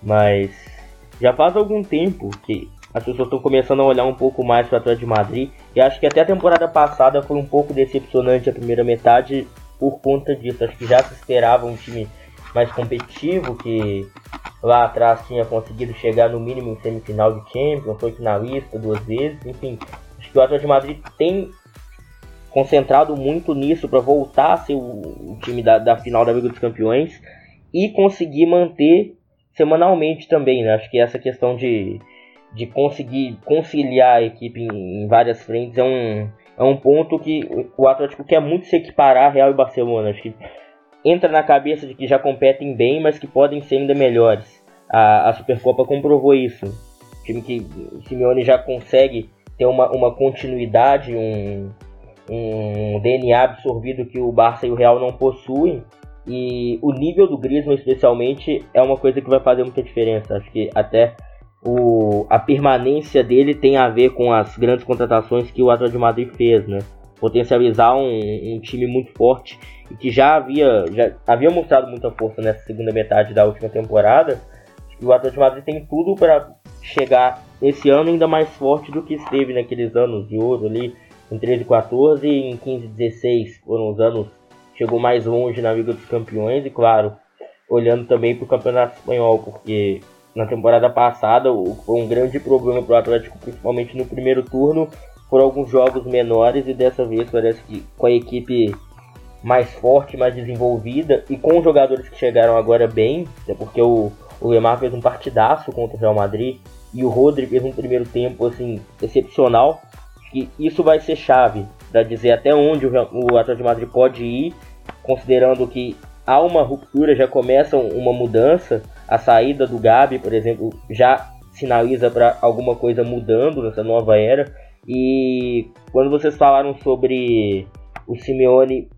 Mas já faz algum tempo que as pessoas estão começando a olhar um pouco mais para o Atlético de Madrid, e acho que até a temporada passada foi um pouco decepcionante a primeira metade por conta disso. Acho que já se esperava um time mais competitivo, que lá atrás tinha conseguido chegar no mínimo em semifinal de Champions, foi finalista duas vezes, enfim, Acho que o Atlético de Madrid tem concentrado muito nisso para voltar a ser o, o time da, da, final da Liga dos Campeões e conseguir manter semanalmente também. Né? Acho que essa questão de, de conseguir conciliar a equipe em, em, várias frentes é um, é um ponto que o Atlético quer muito se equiparar a Real e Barcelona. Acho que entra na cabeça de que já competem bem, mas que podem ser ainda melhores. A, a Supercopa comprovou isso. O time que o Simeone já consegue ter uma, uma continuidade, um, um DNA absorvido que o Barça e o Real não possuem. E o nível do Griezmann, especialmente, é uma coisa que vai fazer muita diferença. Acho que até o, a permanência dele tem a ver com as grandes contratações que o Atlético de Madrid fez, né? Potencializar um, um, time muito forte e que já havia, já havia mostrado muita força nessa segunda metade da última temporada. E o Atlético Madrid tem tudo para chegar esse ano ainda mais forte do que esteve naqueles anos de ouro ali, em 13 e 14 e em 15 e 16 foram os anos chegou mais longe na Liga dos Campeões e claro, olhando também para o Campeonato Espanhol, porque na temporada passada foi um grande problema para o Atlético, principalmente no primeiro turno, por alguns jogos menores e dessa vez parece que com a equipe mais forte, mais desenvolvida e com os jogadores que chegaram agora bem, é porque o, o Lemar fez um partidaço contra o Real Madrid, e o Rodri fez um primeiro tempo assim excepcional, que isso vai ser chave para dizer até onde o, o Atlético de Madrid pode ir, considerando que há uma ruptura, já começa uma mudança, a saída do Gabi, por exemplo, já sinaliza para alguma coisa mudando nessa nova era. E quando vocês falaram sobre o Simeone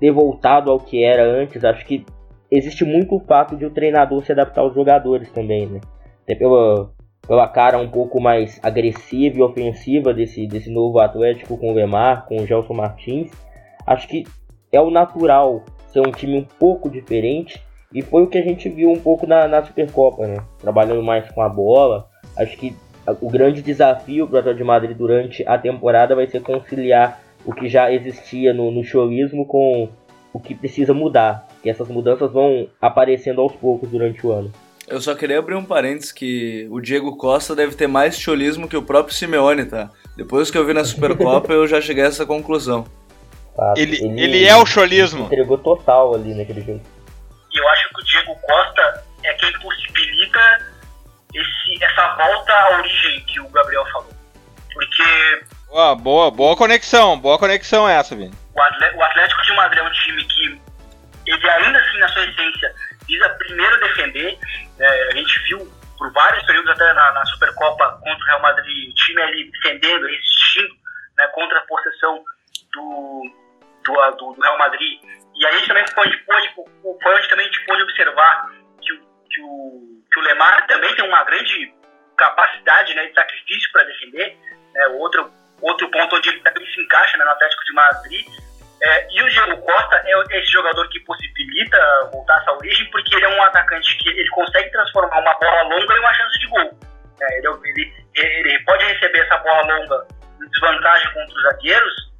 ter voltado ao que era antes, acho que existe muito o fato de o treinador se adaptar aos jogadores também, né? Até pela, pela cara um pouco mais agressiva e ofensiva desse, desse novo Atlético com o Lemar, com o Gelson Martins. Acho que é o natural ser um time um pouco diferente e foi o que a gente viu um pouco na, na Supercopa, né? Trabalhando mais com a bola. Acho que o grande desafio para o Atlético de Madrid durante a temporada vai ser conciliar o que já existia no, no cholismo com o que precisa mudar. E essas mudanças vão aparecendo aos poucos durante o ano. Eu só queria abrir um parênteses que o Diego Costa deve ter mais cholismo que o próprio Simeone, tá? Depois que eu vi na Supercopa, eu já cheguei a essa conclusão. ele, ele, ele, é o cholismo. Entregou total ali naquele jogo. E eu acho que o Diego Costa é quem possibilita esse, essa volta à origem que o Gabriel falou. Porque. Boa, boa, boa conexão, boa conexão essa, Vini. O Atlético de Madrid é um time que, ele ainda assim, na sua essência, visa primeiro defender. É, a gente viu por vários períodos até na, na, Supercopa contra o Real Madrid, o time ali defendendo, resistindo né, contra a possessão do, do, do, Real Madrid. E aí a gente também pode, pode, onde também pôde observar que o, que o, Lemar também tem uma grande capacidade né, de sacrifício para defender. Né, outro, outro ponto onde ele também se encaixa né, no Atlético de Madrid é, e o Diego Costa é esse jogador que possibilita voltar essa origem, porque ele é um atacante que ele consegue transformar uma bola longa em uma chance de gol. É, ele, ele, ele, pode receber essa bola longa em desvantagem contra os zagueiros,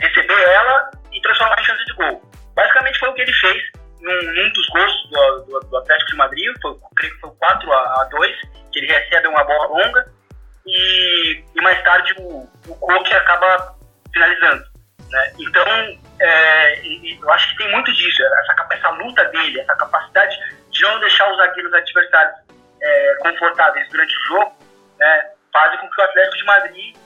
receber ela e transformar em chance de gol. Basicamente foi o que ele fez num, num dos gols do, do, do, Atlético de Madrid, foi, creio que foi 4 a 2 que ele recebe uma bola longa e, e mais tarde o, o Coque acaba finalizando. Né? Então, é, eu acho que tem muito disso, essa, essa luta dele, essa capacidade de não deixar os zagueiros adversários é, confortáveis durante o jogo, né, fazem com que o Atlético de Madrid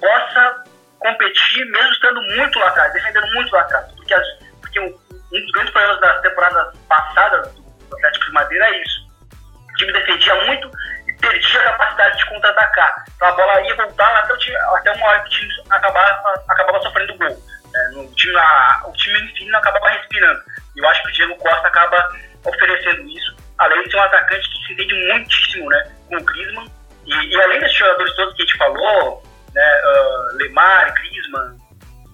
possa competir, mesmo estando muito lá atrás, defendendo muito lá atrás. Porque, as, porque um, um, dos grandes problemas das temporadas passadas do Atlético de Madrid é isso. O time defendia muito e perdia a capacidade de contra-atacar. Então a bola ia voltar até, o, até uma hora que o time acabava, acabava sofrendo gol. É, no time, a, o time, enfim, não acabava respirando. E eu acho que o Diego Costa acaba oferecendo isso, além de ser um atacante que se entende muitíssimo né, com o Griezmann E, e, além desses jogadores todos que a gente falou, né, uh, Lemar, Griezmann,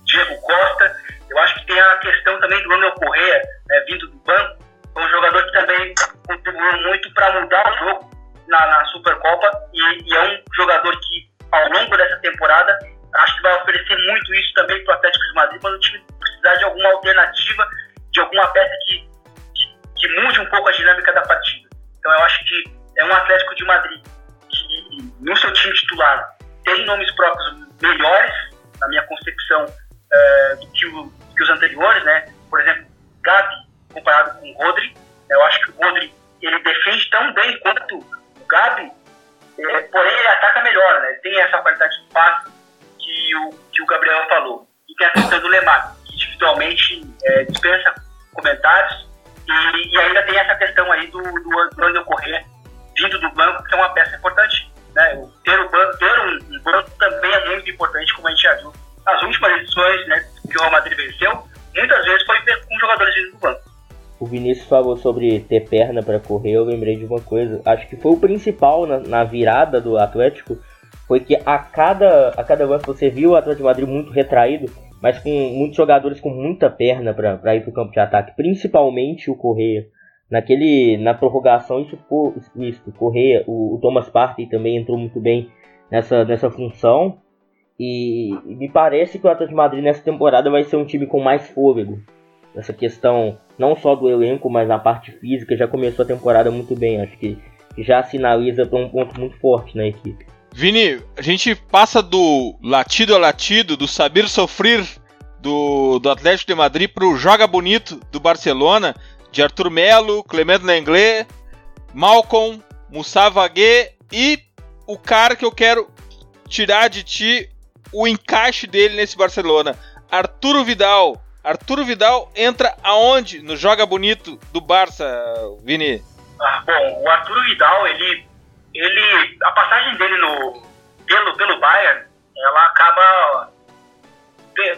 Diego Costa, eu acho que tem a questão também do Manuel Correa, né, vindo do banco, um jogador que também contribuiu muito para mudar o jogo na, na Supercopa e, e, é um jogador que, ao longo dessa temporada, acho que vai oferecer muito isso também para o Atlético de Madrid quando o time precisar de alguma alternativa, de alguma peça que, que, que mude um pouco a dinâmica da partida. Então eu acho que é um Atlético de Madrid que, no seu time titular, tem nomes próprios melhores, na minha concepção, é, do que, o, que, os anteriores, né? Por exemplo, Gavi comparado com o Rodri. Eu acho que o Rodri ele defende tão bem quanto o Gabi, é, porém ele ataca melhor, né? Ele tem essa qualidade de passe que o, que o Gabriel falou. E tem a questão do Lemar, que individualmente é, dispensa comentários. E, e, ainda tem essa questão aí do, do, do Corrêa vindo do banco, que é uma peça importante. Né? Ter, o banco, ter um, um, banco também é muito importante, como a gente já viu. Nas últimas edições né, que o Real Madrid venceu, muitas vezes foi com jogadores vindo do banco. O Vinícius falou sobre ter perna para correr, eu lembrei de uma coisa. Acho que foi o principal na, na virada do Atlético, foi que a cada, a cada lance você viu o Atlético de Madrid muito retraído, mas com muitos jogadores com muita perna para ir para o campo de ataque, principalmente o Correia. Naquele, na prorrogação isso ficou explícito. Correia, o, o Thomas Partey também entrou muito bem nessa, nessa função. E, e me parece que o Atlético de Madrid nessa temporada vai ser um time com mais fôlego essa questão não só do elenco, mas na parte física, já começou a temporada muito bem. Acho que já sinaliza para um ponto muito forte na equipe. Vini, a gente passa do latido a latido, do saber sofrer do, do Atlético de Madrid para o joga bonito do Barcelona, de Arthur Melo, Clemente Lenglet, Malcolm, Moussa Vaguet e o cara que eu quero tirar de ti o encaixe dele nesse Barcelona, Arturo Vidal. Arturo Vidal entra aonde no Joga Bonito do Barça, Vini? Ah, bom, o Arturo Vidal, ele, ele, a passagem dele no, pelo, pelo Bayern, ela acaba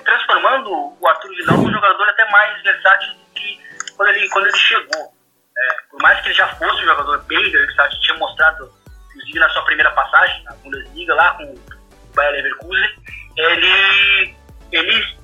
transformando o Arturo Vidal num jogador até mais versátil do que quando ele, quando ele chegou. É, por mais que ele já fosse um jogador bem versátil, tinha mostrado, inclusive na sua primeira passagem, na Bundesliga, lá com o Bayern Leverkusen, ele, ele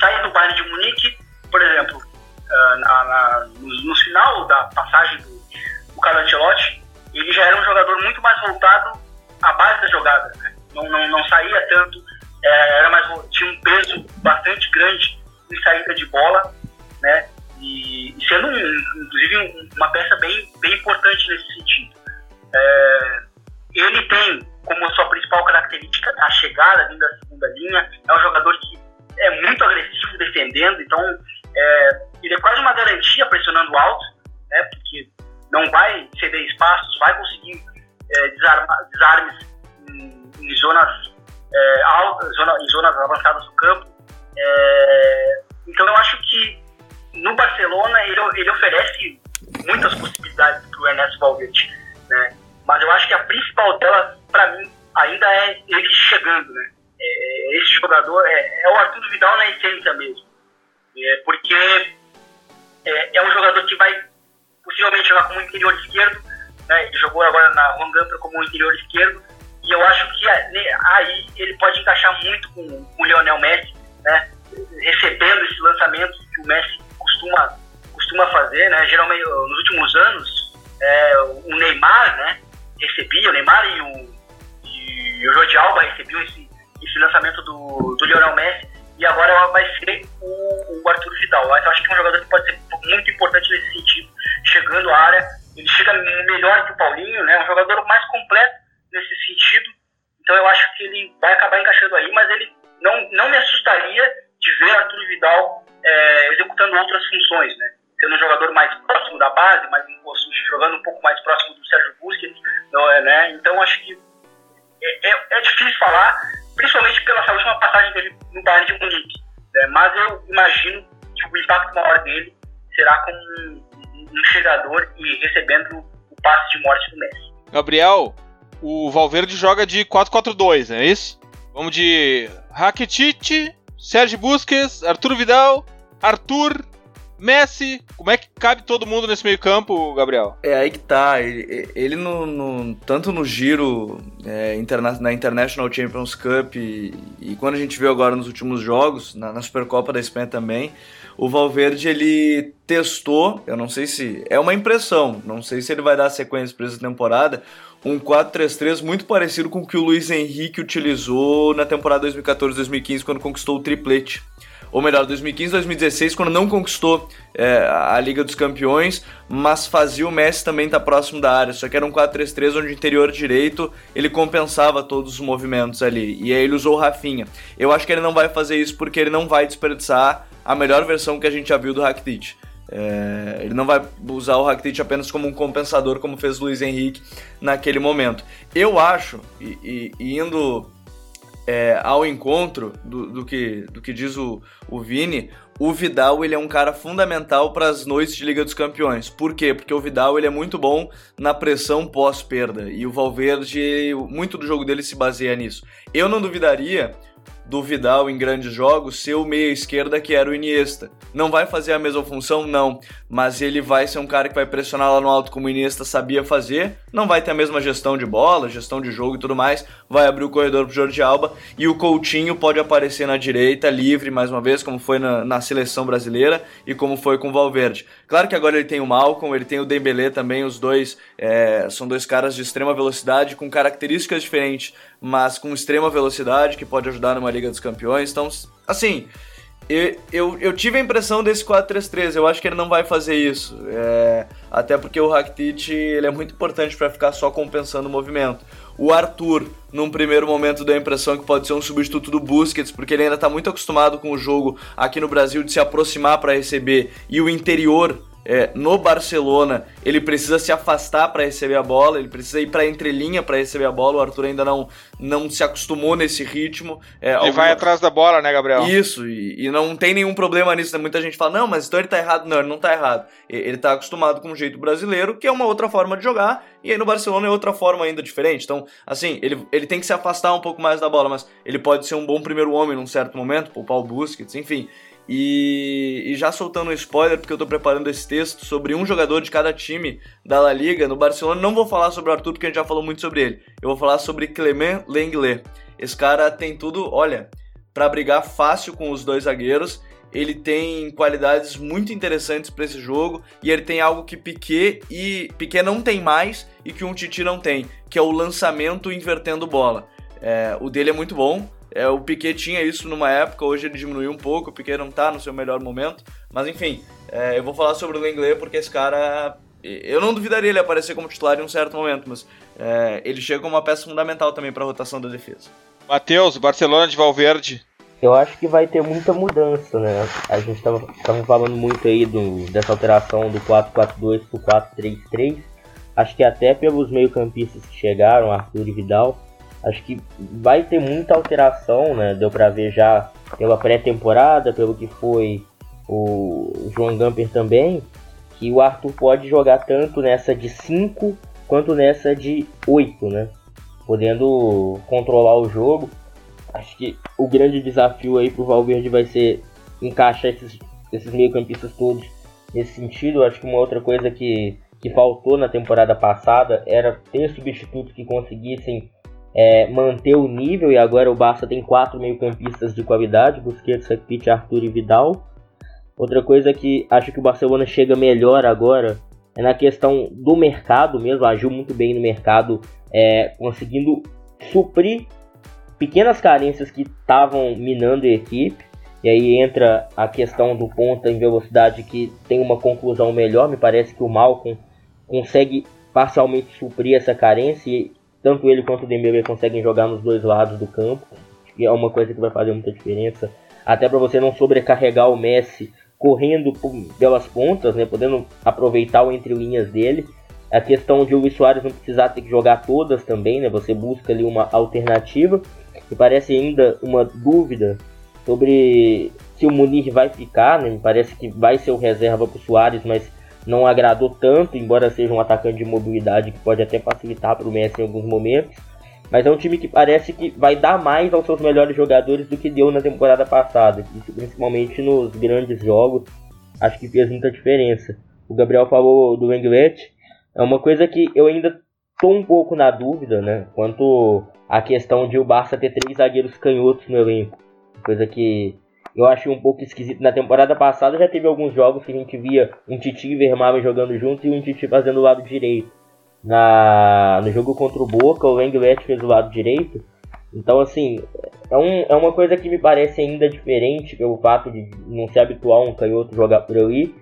sair do Bayern de Munique, por exemplo, uh, na, na, no, no, final da passagem do, do Carlo Ancelotti, ele já era um jogador muito mais voltado à base da jogada. Né? Não, não, não, saía tanto, é, era mais, tinha um peso bastante grande em saída de bola, né? E, e sendo, um, inclusive, um, uma peça bem, bem importante nesse sentido. É, ele tem como sua principal característica a chegada vindo da segunda linha, é um jogador que é muito agressivo defendendo, então é, ele é quase uma garantia pressionando alto, né, porque não vai ceder espaços, vai conseguir é, desarmar, desarmes em, em zonas é, altas, zona, em zonas avançadas do campo. É, então eu acho que no Barcelona ele, ele oferece muitas possibilidades para o Ernesto Valverde, né? mas eu acho que a principal delas, para mim, ainda é ele chegando, né? é, esse jogador é, é, o Arthur Vidal na essência mesmo. É, porque é, é, um jogador que vai possivelmente jogar como interior esquerdo, né, ele jogou agora na Rongamper como interior esquerdo, e eu acho que né, aí ele pode encaixar muito com, com o Lionel Messi, né, recebendo esses lançamentos que o Messi costuma, costuma fazer, né, geralmente nos últimos anos, é, o Neymar, né, recebia, o Neymar e o, o Jordi Alba recebiam esse, esse lançamento do, do Lionel Messi e agora vai ser o, o Arthur Vidal. Mas eu acho que é um jogador que pode ser muito importante nesse sentido, chegando à área. Ele chega melhor que o Paulinho, né? Um jogador mais completo nesse sentido. Então eu acho que ele vai acabar encaixando aí, mas ele não, não me assustaria de ver Arthur Vidal é, executando outras funções, né? Sendo um jogador mais próximo da base, mais jogando um pouco mais próximo do Sérgio Busquets, é, né? Então acho que é, é, difícil falar, principalmente pela essa última passagem dele no Bayern de Munique. Né? Mas eu imagino que o impacto maior dele será como um, um chegador e recebendo o passe de morte do Messi. Gabriel, o Valverde joga de 4-4-2, é isso? Vamos de Rakitic, Sérgio Busquets, Arthur Vidal, Arthur Messi, como é que cabe todo mundo nesse meio campo, Gabriel? É aí que tá. Ele, ele no, no, tanto no giro é, interna, na International Champions Cup e, e, quando a gente viu agora nos últimos jogos, na, na Supercopa da Espanha também, o Valverde ele testou, eu não sei se é uma impressão, não sei se ele vai dar sequência para essa temporada, um 4-3-3 muito parecido com o que o Luiz Henrique utilizou na temporada 2014-2015 quando conquistou o triplete ou melhor, 2015, 2016, quando não conquistou é, a Liga dos Campeões, mas fazia o Messi também estar tá próximo da área. Só que era um 4-3-3 onde o interior direito ele compensava todos os movimentos ali. E aí ele usou o Rafinha. Eu acho que ele não vai fazer isso porque ele não vai desperdiçar a melhor versão que a gente já viu do Rakitic. É, ele não vai usar o Rakitic apenas como um compensador, como fez o Luiz Henrique naquele momento. Eu acho, e, e indo é, ao encontro do, do, que, do que diz o, o Vini, o Vidal ele é um cara fundamental para as noites de Liga dos Campeões. Por quê? Porque o Vidal ele é muito bom na pressão pós-perda e o Valverde, muito do jogo dele se baseia nisso. Eu não duvidaria do Vidal em grandes jogos ser o meia esquerda que era o Iniesta. Não vai fazer a mesma função? Não. Mas ele vai ser um cara que vai pressionar lá no alto como o Iniesta sabia fazer. Não vai ter a mesma gestão de bola, gestão de jogo e tudo mais. Vai abrir o corredor pro Jorge Alba. E o Coutinho pode aparecer na direita, livre mais uma vez, como foi na, na seleção brasileira e como foi com o Valverde. Claro que agora ele tem o Malcolm, ele tem o Dembélé também. Os dois é, são dois caras de extrema velocidade com características diferentes mas com extrema velocidade, que pode ajudar numa Liga dos Campeões. Então, assim, eu, eu, eu tive a impressão desse 4-3-3, eu acho que ele não vai fazer isso. É, até porque o Rakitic ele é muito importante para ficar só compensando o movimento. O Arthur, num primeiro momento, deu a impressão que pode ser um substituto do Busquets, porque ele ainda está muito acostumado com o jogo aqui no Brasil de se aproximar para receber e o interior é, no Barcelona ele precisa se afastar para receber a bola, ele precisa ir para entrelinha para receber a bola. O Arthur ainda não, não se acostumou nesse ritmo. É, ele alguma... vai atrás da bola, né, Gabriel? Isso, e, e, não tem nenhum problema nisso. Né? Muita gente fala, não, mas então ele tá errado. Não, ele não tá errado. Ele tá acostumado com o jeito brasileiro, que é uma outra forma de jogar, e aí no Barcelona é outra forma ainda diferente. Então, assim, ele, ele tem que se afastar um pouco mais da bola, mas ele pode ser um bom primeiro homem num certo momento, poupar o Busquets, enfim. E, e, já soltando um spoiler, porque eu tô preparando esse texto sobre um jogador de cada time da La Liga. No Barcelona não vou falar sobre o Arthur, porque a gente já falou muito sobre ele. Eu vou falar sobre Clement Lenglet. Esse cara tem tudo, olha, para brigar fácil com os dois zagueiros. Ele tem qualidades muito interessantes para esse jogo e ele tem algo que Piquet e Piquet não tem mais e que um Titi não tem, que é o lançamento invertendo bola. É, o dele é muito bom, é, o Piquet tinha isso numa época, hoje ele diminuiu um pouco, o Piquet não tá no seu melhor momento. Mas enfim, é, eu vou falar sobre o Lenglet porque esse cara. Eu não duvidaria ele aparecer como titular em um certo momento, mas é, ele chega como uma peça fundamental também para a rotação da defesa. Matheus, Barcelona de Valverde. Eu acho que vai ter muita mudança, né? A gente estava falando muito aí do, dessa alteração do 4-4-2 para 4-3-3. Acho que até pelos meio-campistas que chegaram, Arthur e Vidal, Acho que vai ter muita alteração, né? Deu para ver já pela pré-temporada, pelo que foi o João Gamper também, que o Arthur pode jogar tanto nessa de 5 quanto nessa de 8, né? Podendo controlar o jogo. Acho que o grande desafio aí pro Valverde vai ser encaixar esses, esses meio-campistas todos nesse sentido. Acho que uma outra coisa que, que faltou na temporada passada era ter substitutos que conseguissem é, manter o nível e agora o Barça tem quatro meio-campistas de qualidade, Busquets, Rakitic, Arthur e Vidal. Outra coisa que acho que o Barcelona chega melhor agora é na questão do mercado mesmo, agiu muito bem no mercado, é, conseguindo suprir pequenas carências que estavam minando a equipe. E aí entra a questão do ponta em velocidade que tem uma conclusão melhor. Me parece que o Malcolm consegue parcialmente suprir essa carência e tanto ele quanto o Dembélé conseguem jogar nos dois lados do campo, e é uma coisa que vai fazer muita diferença. Até para você não sobrecarregar o Messi correndo pelas pontas, né, podendo aproveitar o entre linhas dele. A questão de o Luiz Soares não precisar ter que jogar todas também, né? Você busca ali uma alternativa. E parece ainda uma dúvida sobre se o Munir vai ficar, né? Me parece que vai ser o reserva para o Soares, mas não agradou tanto, embora seja um atacante de mobilidade que pode até facilitar para o Messi em alguns momentos. Mas é um time que parece que vai dar mais aos seus melhores jogadores do que deu na temporada passada, principalmente nos grandes jogos. acho que fez muita diferença. O Gabriel falou do Englet, é uma coisa que eu ainda tô um pouco na dúvida, né? Quanto à questão de o Barça ter três zagueiros canhotos no elenco. Coisa que eu achei um pouco esquisito. Na temporada passada já teve alguns jogos que a gente via um Titi e Vermaelen jogando juntos e um Titi fazendo o lado direito. Na, no jogo contra o Boca, o Lenglet fez o lado direito. Então, assim, é, um, é uma coisa que me parece ainda diferente pelo fato de não ser habitual um canhoto jogar por ali.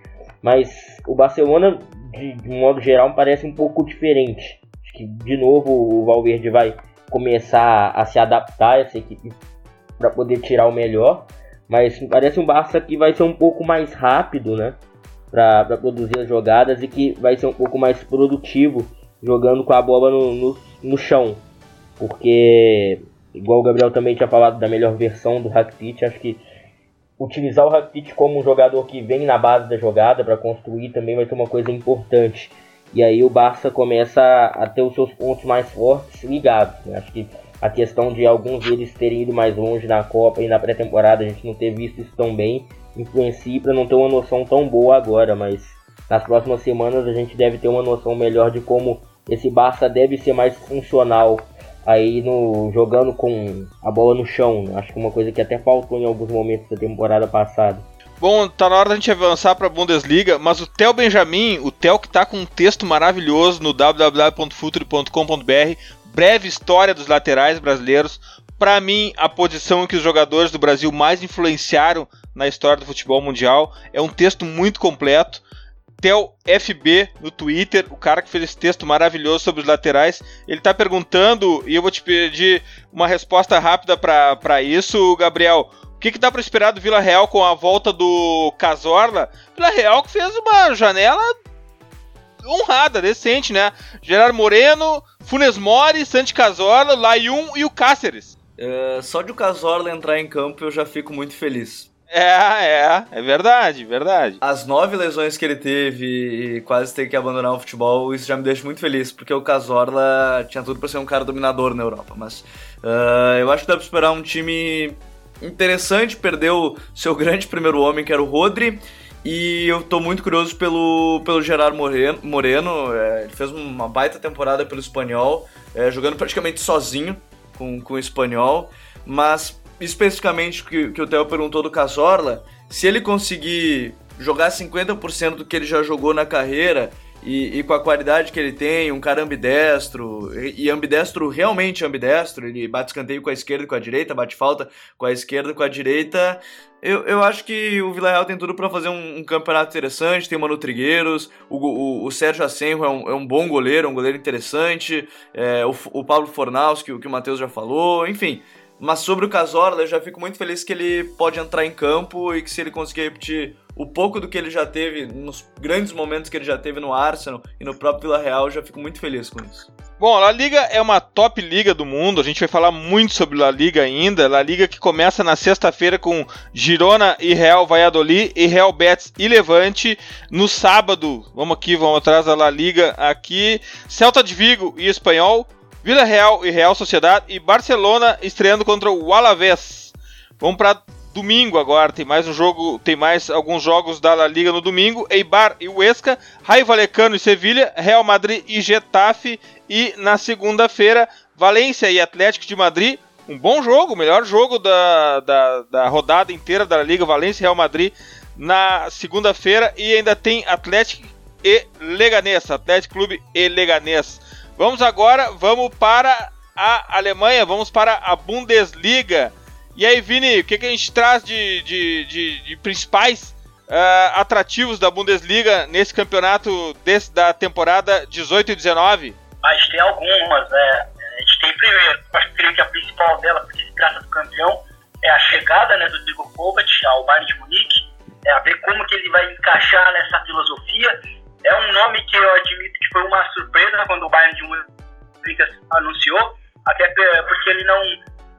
Mas o Barcelona, de, de modo geral, parece um pouco diferente. Acho que, de novo, o Valverde vai começar a se adaptar a essa equipe para poder tirar o melhor. Mas parece um Barça que vai ser um pouco mais rápido, né? Para produzir as jogadas e que vai ser um pouco mais produtivo jogando com a bola no, no, no chão. Porque, igual o Gabriel também tinha falado da melhor versão do Rakitic, acho que utilizar o Rakitic como um jogador que vem na base da jogada para construir também vai ser uma coisa importante. E aí o Barça começa a, ter os seus pontos mais fortes ligados. Né? Acho que a questão de alguns deles terem ido mais longe na Copa e na pré-temporada, a gente não ter visto isso tão bem, influencia para não ter uma noção tão boa agora, mas nas próximas semanas a gente deve ter uma noção melhor de como esse Barça deve ser mais funcional aí no jogando com a bola no chão. Acho que uma coisa que até faltou em alguns momentos da temporada passada. Bom, tá na hora da gente avançar para a Bundesliga, mas o Theo Benjamin, o Theo que tá com um texto maravilhoso no www.futuri.com.br, breve história dos laterais brasileiros. Para mim, a posição em que os jogadores do Brasil mais influenciaram na história do futebol mundial é um texto muito completo. Theo FB no Twitter, o cara que fez esse texto maravilhoso sobre os laterais, ele está perguntando, e eu vou te pedir uma resposta rápida para isso, Gabriel. O que, que dá para esperar do Vila Real com a volta do Casorla? Vila Real que fez uma janela honrada, decente, né? Gerard Moreno, Funes Mori, Santi Casorla, Layun e o Cáceres. Uh, só de o Casorla entrar em campo eu já fico muito feliz. É, é, é verdade, verdade. As nove lesões que ele teve e quase ter que abandonar o futebol, isso já me deixa muito feliz, porque o Casorla tinha tudo para ser um cara dominador na Europa. Mas uh, eu acho que dá pra esperar um time interessante, perdeu seu grande primeiro homem, que era o Rodri, e eu tô muito curioso pelo, pelo Gerard Moreno. Moreno é, ele fez uma baita temporada pelo espanhol, é, jogando praticamente sozinho com, com o espanhol, mas especificamente que, que o Theo perguntou do Casorla, se ele conseguir jogar 50% do que ele já jogou na carreira e, e, com a qualidade que ele tem, um cara ambidestro, e, e ambidestro realmente ambidestro, ele bate escanteio com a esquerda e com a direita, bate falta com a esquerda e com a direita. Eu, eu acho que o Villarreal tem tudo para fazer um, um, campeonato interessante, tem o Manu Trigueiros, o, o, o Sérgio Asenjo é um, é um, bom goleiro, um goleiro interessante, é, o, o Pablo Fornaus, que, que o Matheus já falou, enfim... Mas sobre o Casorla, eu já fico muito feliz que ele pode entrar em campo e que se ele conseguir repetir o pouco do que ele já teve, nos grandes momentos que ele já teve no Arsenal e no próprio Vila Real, já fico muito feliz com isso. Bom, a La Liga é uma top liga do mundo, a gente vai falar muito sobre La Liga ainda. La Liga que começa na sexta-feira com Girona e Real Valladolid e Real Betis e Levante. No sábado, vamos aqui, vamos atrás da La Liga aqui, Celta de Vigo e Espanhol. Vila Real e Real Sociedade e Barcelona estreando contra o Alavés. Vamos para domingo agora, tem mais um jogo, tem mais alguns jogos da La Liga no domingo, Eibar e Huesca, Raio Valecano e Sevilha, Real Madrid e Getafe e na segunda-feira Valência e Atlético de Madrid, um bom jogo, o melhor jogo da, da, da rodada inteira da La Liga, Valência e Real Madrid na segunda-feira e ainda tem Atlético e Leganés, Atlético Clube e Leganés. Vamos agora, vamos para a Alemanha, vamos para a Bundesliga. E aí, Vini, o que, que a gente traz de, de, de, de principais uh, atrativos da Bundesliga nesse campeonato desse, da temporada 18 e 19? A gente tem algumas, né? A gente tem primeiro, acho que a principal dela, porque se trata do campeão, é a chegada né, do Diego Kovac ao Bayern de Munique, é a ver como que ele vai encaixar nessa filosofia é um nome que eu admito que foi uma surpresa quando o Bayern de Munique anunciou, até porque ele não,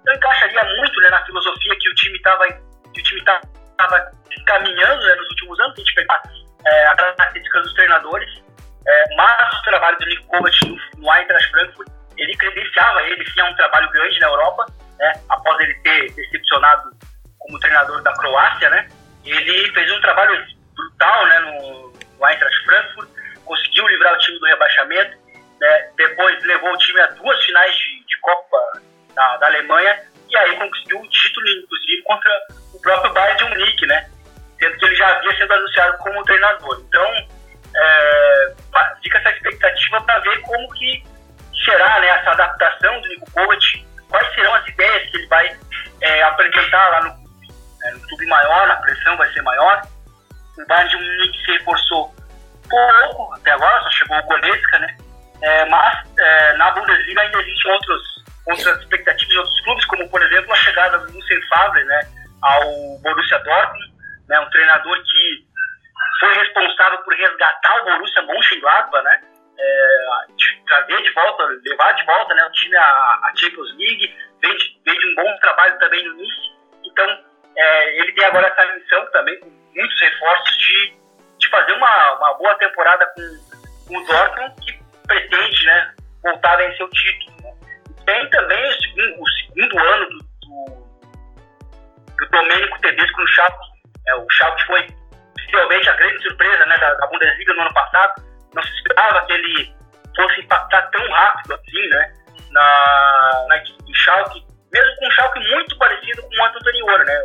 então encaixaria muito né, na filosofia que o time estava que o time estava caminhando né, nos últimos anos, a gente pegar é, a característica dos treinadores, é, mas o trabalho do Nico Kovac no, no Eintracht Frankfurt, ele credenciava ele sim a um trabalho grande na Europa, né, após ele ter decepcionado como treinador da Croácia, né, ele fez um trabalho brutal né, no, no Eintracht Frankfurt, conseguiu livrar o time do rebaixamento, né, depois levou o time a duas finais de, de Copa Alemanha e aí conseguiu o título, inclusive, contra o próprio Bayern de Munique, né? Sendo que ele já havia sido anunciado como treinador. Então, é, fica essa expectativa para ver como que será né, essa adaptação do Nico Kovac, quais serão as ideias que ele vai é, apresentar lá no, é, no clube maior, a pressão vai ser maior. O Bayern de Munique se reforçou pouco até agora, só chegou o Goretzka, né? É, mas é, na Bundesliga ainda existem outros, outras expectativas de outros clubes, como por exemplo a chegada do Lucien Favre né, ao Borussia Dortmund, né, um treinador que foi responsável por resgatar o Borussia Mönchengladbach, né, é, trazer de volta, levar de volta né, o time à, Champions League, veio de, de um bom trabalho também no Nice, então é, ele tem agora essa missão também, com muitos reforços, de, de fazer uma, uma boa temporada com, com o Dortmund, que pretende né, voltar a vencer o título. Né. Tem também o segundo, o segundo ano do, do, do Domênico Tedesco no Schalke. É, o Schalke foi possivelmente a grande surpresa né, da, da Bundesliga no ano passado. Não se esperava que ele fosse impactar tão rápido assim né, na, na equipe do Schalke, mesmo com um Schalke muito parecido com o ano anterior, né,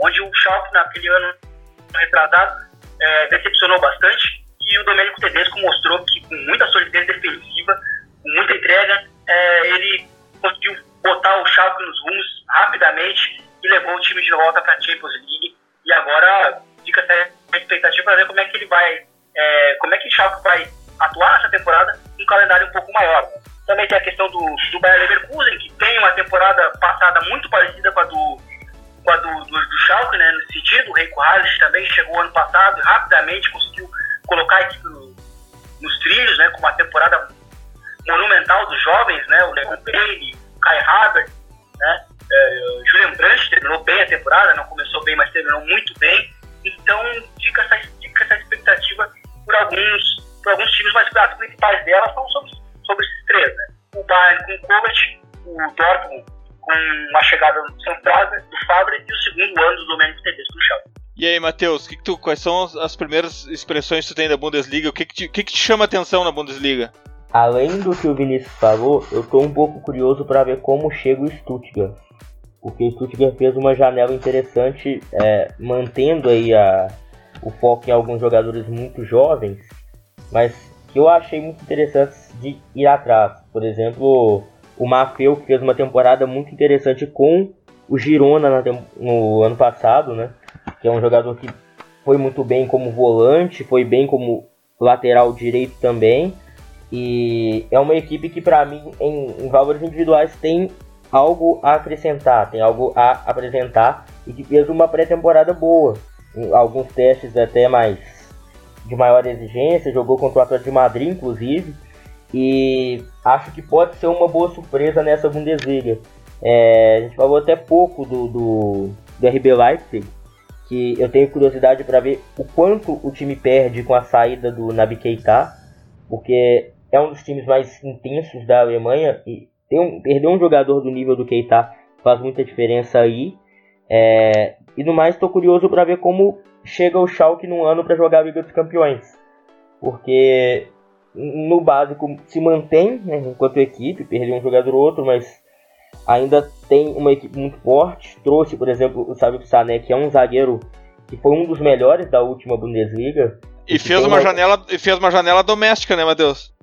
onde o Schalke naquele ano retrasado é, decepcionou bastante e o Domenico Tedesco mostrou que com muita solidez defensiva, com muita entrega, é, ele conseguiu botar o Schalke nos rumos rapidamente e levou o time de volta para a Champions League. E agora fica a expectativa para ver como é que ele vai, é, como é que o Schalke vai aí, Matheus, que que tu, quais são as primeiras expressões que tu tem da Bundesliga? O que, que, te, que, que te chama atenção na Bundesliga? Além do que o Vinícius falou, eu estou um pouco curioso para ver como chega o Stuttgart. Porque o Stuttgart fez uma janela interessante, é, mantendo aí a, o foco em alguns jogadores muito jovens, mas que eu achei muito interessante de ir atrás. Por exemplo, o Mafeu, que fez uma temporada muito interessante com o Girona no ano passado, né? Que é um jogador que foi muito bem como volante, foi bem como lateral direito também. E é uma equipe que, para mim, em, em, valores individuais, tem algo a acrescentar, tem algo a apresentar e que fez uma pré-temporada boa. Em alguns testes até mais de maior exigência, jogou contra o Atlético de Madrid, inclusive. E acho que pode ser uma boa surpresa nessa Bundesliga. É, a gente falou até pouco do, do, do RB Leipzig, que eu tenho curiosidade para ver o quanto o time perde com a saída do Nabi Keita, porque é um dos times mais intensos da Alemanha e um, perder um jogador do nível do Keita faz muita diferença aí. É, e no mais, estou curioso para ver como chega o Schalke num ano para jogar a Liga dos Campeões, porque no básico se mantém né, enquanto equipe, perdeu um jogador ou outro, mas ainda tem uma equipe muito forte. Trouxe, por exemplo, o Sábio Sané, que é um zagueiro que foi um dos melhores da última Bundesliga. E fez uma, uma, janela, e fez uma janela doméstica, né, Matheus?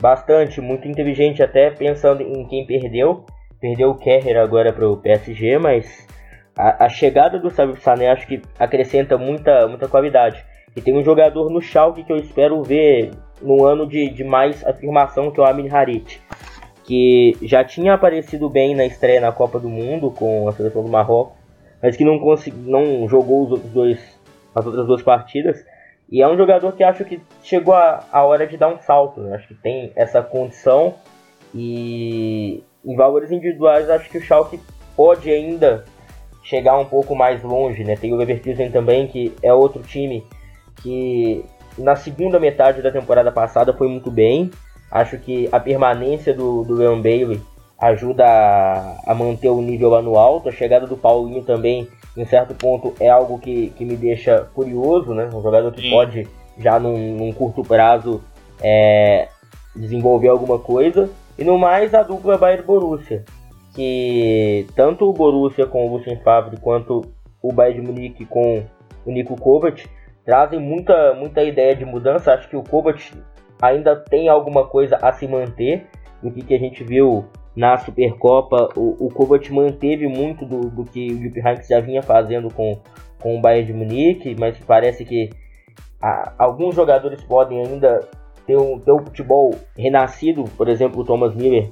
Bastante, muito inteligente, até pensando em quem perdeu. Perdeu o Kerrer agora para o PSG, mas a, a, chegada do Sábio Sané acho que acrescenta muita, muita qualidade. E tem um jogador no Schalke que eu espero ver no ano de, de mais afirmação, que é o Amin Harit que já tinha aparecido bem na estreia na Copa do Mundo com a seleção do Marrocos, mas que não, consegui, não jogou os outros dois, as outras duas partidas. E é um jogador que acho que chegou a, a hora de dar um salto. Né? Acho que tem essa condição e em valores individuais acho que o Schalke pode ainda chegar um pouco mais longe. Né? Tem o Leverkusen também, que é outro time que na segunda metade da temporada passada foi muito bem Acho que a permanência do, do Leon Bailey ajuda a, a, manter o nível lá no alto. A chegada do Paulinho também, em certo ponto, é algo que, que me deixa curioso, né? Um jogador que Sim. pode, já num, num curto prazo, é, desenvolver alguma coisa. E no mais, a dupla Bayern Borussia, que tanto o Borussia com o Lucien Favre quanto o Bayern de Munique com o Nico Kovac trazem muita, muita ideia de mudança. Acho que o Kovac ainda tem alguma coisa a se manter do que, que a gente viu na Supercopa. O, o Kovac manteve muito do, do que o Jupp Heynckes já vinha fazendo com, com o Bayern de Munique, mas parece que alguns jogadores podem ainda ter um, ter um futebol renascido, por exemplo, o Thomas Miller,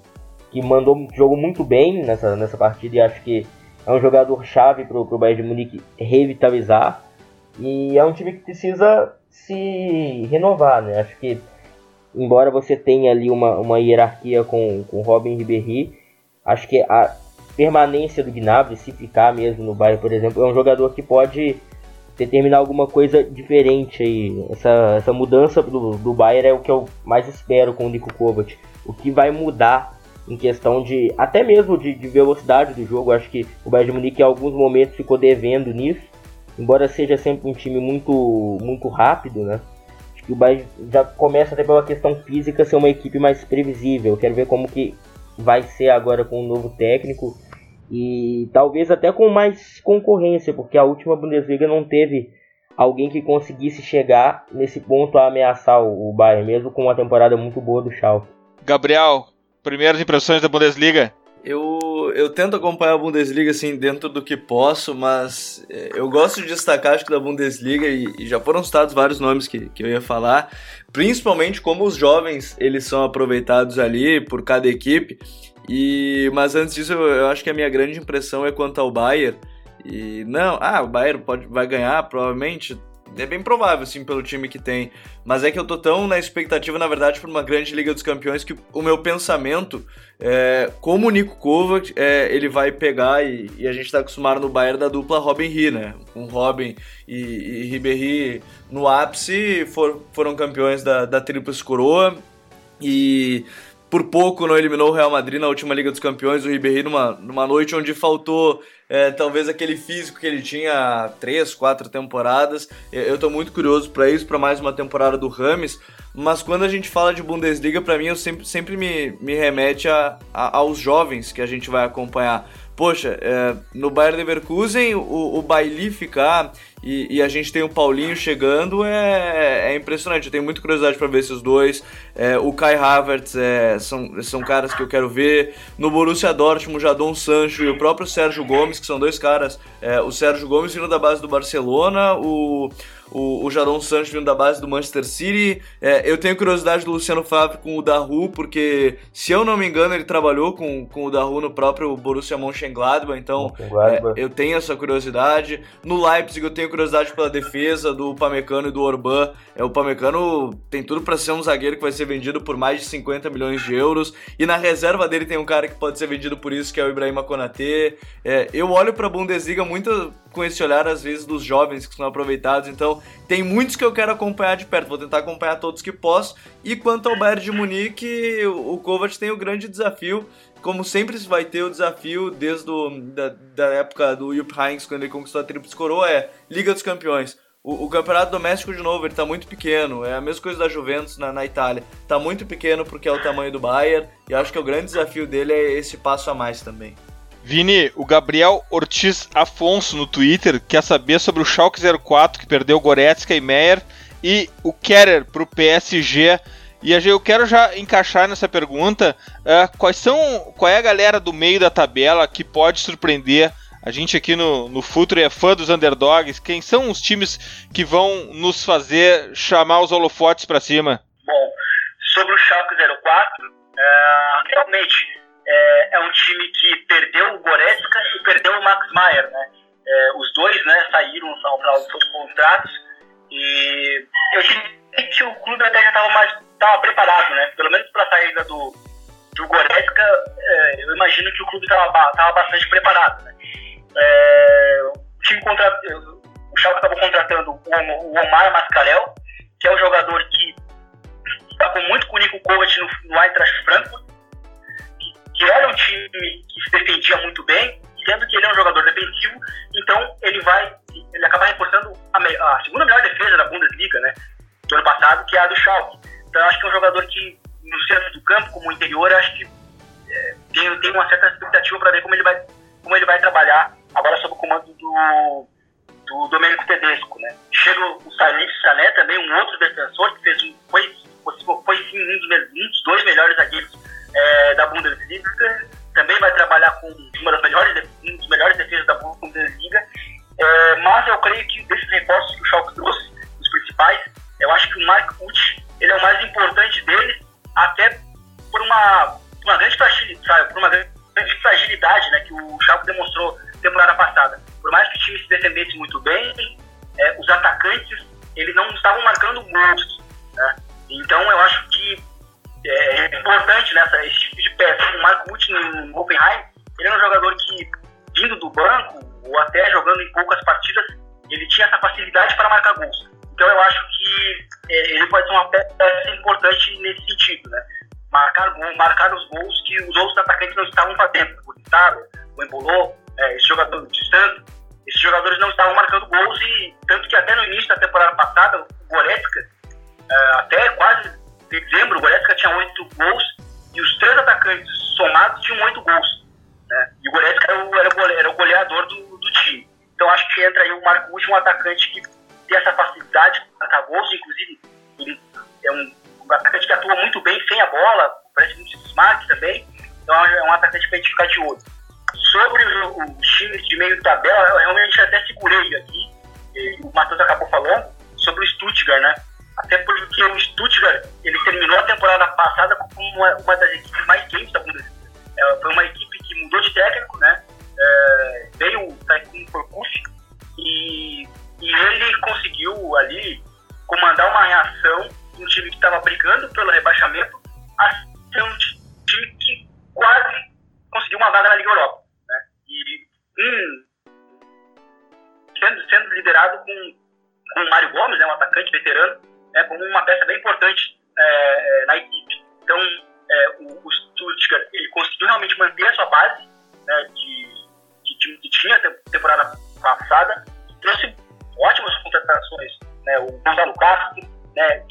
que mandou jogou muito bem nessa, nessa partida e acho que é um jogador chave para o Bayern de Munique revitalizar. E é um time que precisa se renovar, né? Acho que, embora você tenha ali uma, uma hierarquia com, com Robin Ribéry, acho que a permanência do Gnabry, se ficar mesmo no Bayern, por exemplo, é um jogador que pode determinar alguma coisa diferente aí. Essa, essa mudança do, do Bayern é o que eu mais espero com o Nico Kovac. O que vai mudar em questão de até mesmo de, de velocidade do jogo. Acho que o Bayern de Munique em alguns momentos ficou devendo nisso, embora seja sempre um time muito muito rápido, né? Que o Bayern já começa até pela questão física ser uma equipe mais previsível. Quero ver como que vai ser agora com o novo técnico e talvez até com mais concorrência, porque a última Bundesliga não teve alguém que conseguisse chegar nesse ponto a ameaçar o Bayern, mesmo com uma temporada muito boa do Schalke. Gabriel, primeiras impressões da Bundesliga? Eu, eu tento acompanhar a Bundesliga assim dentro do que posso, mas é, eu gosto de destacar acho que da Bundesliga e, e, já foram citados vários nomes que, que eu ia falar, principalmente como os jovens eles são aproveitados ali por cada equipe. E, mas antes disso, eu, eu acho que a minha grande impressão é quanto ao Bayern. E não, ah, o Bayern pode, vai ganhar, provavelmente. É bem provável, sim, pelo time que tem. Mas é que eu tô tão na expectativa, na verdade, por uma grande Liga dos Campeões que o meu pensamento é como o Nico Kovac, é, ele vai pegar e, e, a gente tá acostumado no Bayern da dupla Robin Ri, né? Com Robin e, e Ribéry no ápice for, foram campeões da, da Coroa. E por pouco não eliminou o Real Madrid na última Liga dos Campeões, o Ribéry numa, numa noite onde faltou é, talvez aquele físico que ele tinha três, quatro temporadas. Eu estou muito curioso para isso, para mais uma temporada do Rames. Mas quando a gente fala de Bundesliga, para mim, eu sempre, sempre me, me remete a, a, aos jovens que a gente vai acompanhar. Poxa, é, no Bayern Leverkusen, o, o Bailly ficar e, e, a gente tem o Paulinho chegando, é, é impressionante. Eu tenho muita curiosidade para ver esses dois. É, o Kai Havertz é, são, são caras que eu quero ver. No Borussia Dortmund, o Jadon Sancho e o próprio Sérgio Gomes, que são dois caras. É, o Sérgio Gomes vindo da base do Barcelona, o, o, o Jadon Sancho vindo da base do Manchester City. É, eu tenho curiosidade do Luciano Favre com o Daru, porque, se eu não me engano, ele trabalhou com, com o Daru no próprio Borussia Mönchengladbach, então é, eu tenho essa curiosidade. No Leipzig eu tenho curiosidade pela defesa do Pamecano e do Orban. É, o Pamecano tem tudo para ser um zagueiro que vai ser vendido por mais de 50 milhões de euros, e na reserva dele tem um cara que pode ser vendido por isso, que é o Ibrahima Konaté. É, eu olho para a Bundesliga muito com esse olhar, às vezes, dos jovens que são aproveitados, então tem muitos que eu quero acompanhar de perto, vou tentar acompanhar todos que posso. E quanto ao Bayern de Munique, o Kovac tem o grande desafio, como sempre vai ter o desafio desde do, da, da época do Jupp Heynckes, quando ele conquistou a Tríplice Coroa, é Liga dos Campeões. O, o, campeonato doméstico, de novo, ele tá muito pequeno. É a mesma coisa da Juventus na, na Itália. Tá muito pequeno porque é o tamanho do Bayern. E acho que o grande desafio dele é esse passo a mais também. Vini, o Gabriel Ortiz Afonso no Twitter quer saber sobre o Schalke 04 que perdeu Goretzka e Meyer e o Kerer para o PSG. E eu quero já encaixar nessa pergunta uh, quais são, qual é a galera do meio da tabela que pode surpreender a gente aqui no, no Futuro é fã dos underdogs. Quem são os times que vão nos fazer chamar os holofotes para cima? Bom, sobre o Schalke 04, uh, realmente é, é, um time que perdeu o Goretzka e perdeu o Max Maier, né? É, os dois, né, saíram ao final dos seus contratos e eu diria que o clube até já estava mais tava preparado, né? Pelo menos para a saída do, do Goretzka, é, eu imagino que o clube estava tava bastante preparado, né? É, o time contra, o Schalke acabou contratando o, Omar Mascarel, Então acho que é um jogador né, o Marcelo Castro, né,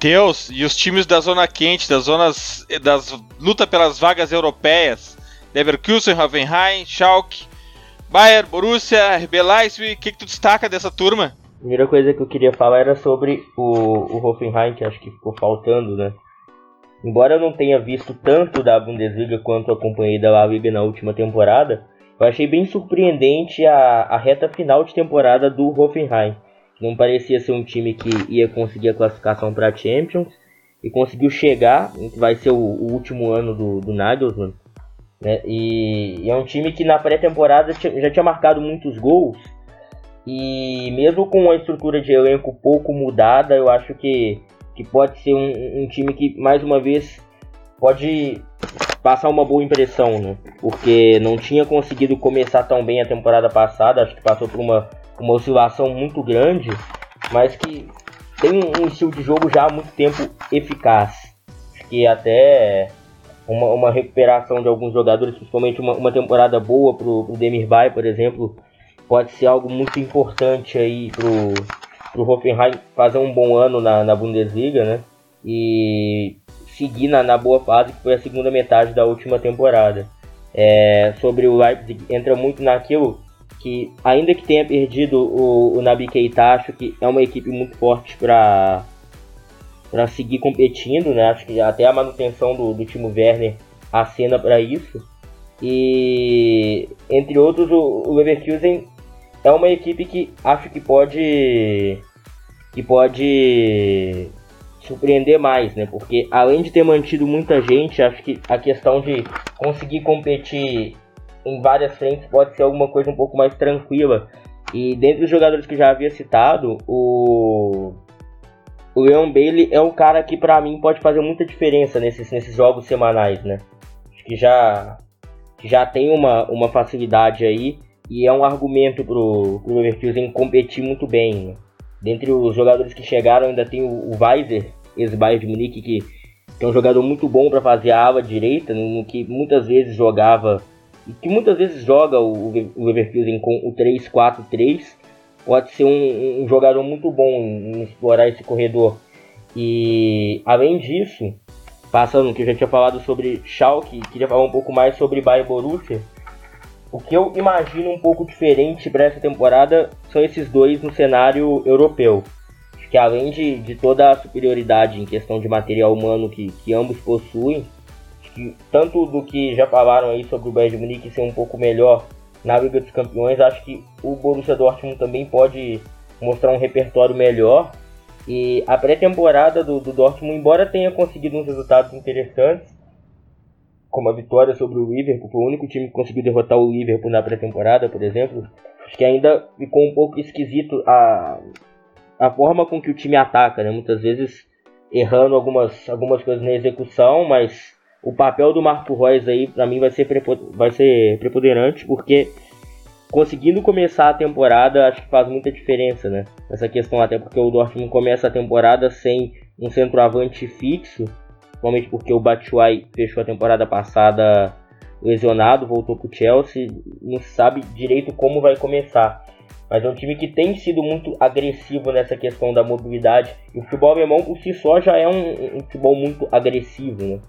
Matheus e os times da zona quente, das zonas das luta pelas vagas europeias, Leverkusen, Hoffenheim, Schalke, Bayern, Borussia, RB Leipzig, o que, que tu destaca dessa turma? A primeira coisa que eu queria falar era sobre o, o Hoffenheim, que acho que ficou faltando, né? Embora eu não tenha visto tanto da Bundesliga quanto acompanhei da La Liga na última temporada, eu achei bem surpreendente a, a reta final de temporada do Hoffenheim. Não parecia ser um time que ia conseguir a classificação para Champions e conseguiu chegar, que vai ser o, o último ano do, do Nagelsmann. Né? E, e, é um time que na pré-temporada já tinha marcado muitos gols. E mesmo com a estrutura de elenco pouco mudada, eu acho que, que pode ser um, um time que, mais uma vez, pode passar uma boa impressão, né? Porque não tinha conseguido começar tão bem a temporada passada, acho que passou por uma, uma oscilação muito grande, mas que tem um, estilo de jogo já há muito tempo eficaz. Acho que até uma, uma recuperação de alguns jogadores, principalmente uma, uma temporada boa pro, pro Demir Bay, por exemplo, pode ser algo muito importante aí pro, pro Hoffenheim fazer um bom ano na, na Bundesliga, né? E seguir na, na boa fase que foi a segunda metade da última temporada. É, sobre o Leipzig, entra muito naquilo que, ainda que tenha perdido o, o Nabi Keita, acho que é uma equipe muito forte para para seguir competindo, né? Acho que até a manutenção do, do Timo Werner acena para isso. E entre outros, o, o Leverkusen é uma equipe que acho que pode que pode surpreender mais, né? Porque além de ter mantido muita gente, acho que a questão de conseguir competir em várias frentes pode ser alguma coisa um pouco mais tranquila. E dentre os jogadores que já havia citado, o o Leon Bailey é um cara que para mim pode fazer muita diferença nesses, nesses jogos semanais, né? Acho que já que já tem uma, uma facilidade aí e é um argumento pro, pro Leverkusen competir muito bem. Né? Dentre os jogadores que chegaram ainda tem o, o Weiser, ex-Bayern de Munique, que, é um jogador muito bom para fazer a ala direita, no, que muitas vezes jogava, e que muitas vezes joga o, o Leverkusen com o 3-4-3, pode ser um, um, jogador muito bom em, explorar esse corredor. E além disso, passando que eu já tinha falado sobre Schalke, queria falar um pouco mais sobre Bayern Borussia. O que eu imagino um pouco diferente para essa temporada são esses dois no cenário europeu que além de, de toda a superioridade em questão de material humano que, que ambos possuem, tanto do que já falaram aí sobre o Bayern de Munique ser um pouco melhor na Liga dos Campeões, acho que o Borussia Dortmund também pode mostrar um repertório melhor. E a pré-temporada do, do Dortmund, embora tenha conseguido uns resultados interessantes, como a vitória sobre o Liverpool, foi o único time que conseguiu derrotar o Liverpool na pré-temporada, por exemplo, acho que ainda ficou um pouco esquisito a, a forma com que o time ataca, né? Muitas vezes errando algumas, algumas coisas na execução, mas o papel do Marco Reus aí para mim vai ser, vai ser preponderante, porque conseguindo começar a temporada acho que faz muita diferença, né? Essa questão até porque o Dortmund começa a temporada sem um centroavante fixo, principalmente porque o Batshuayi fechou a temporada passada lesionado, voltou para o Chelsea, não sabe direito como vai começar. Mas é um time que tem sido muito agressivo nessa questão da mobilidade. E o futebol alemão por si só já é um, um futebol muito agressivo, né?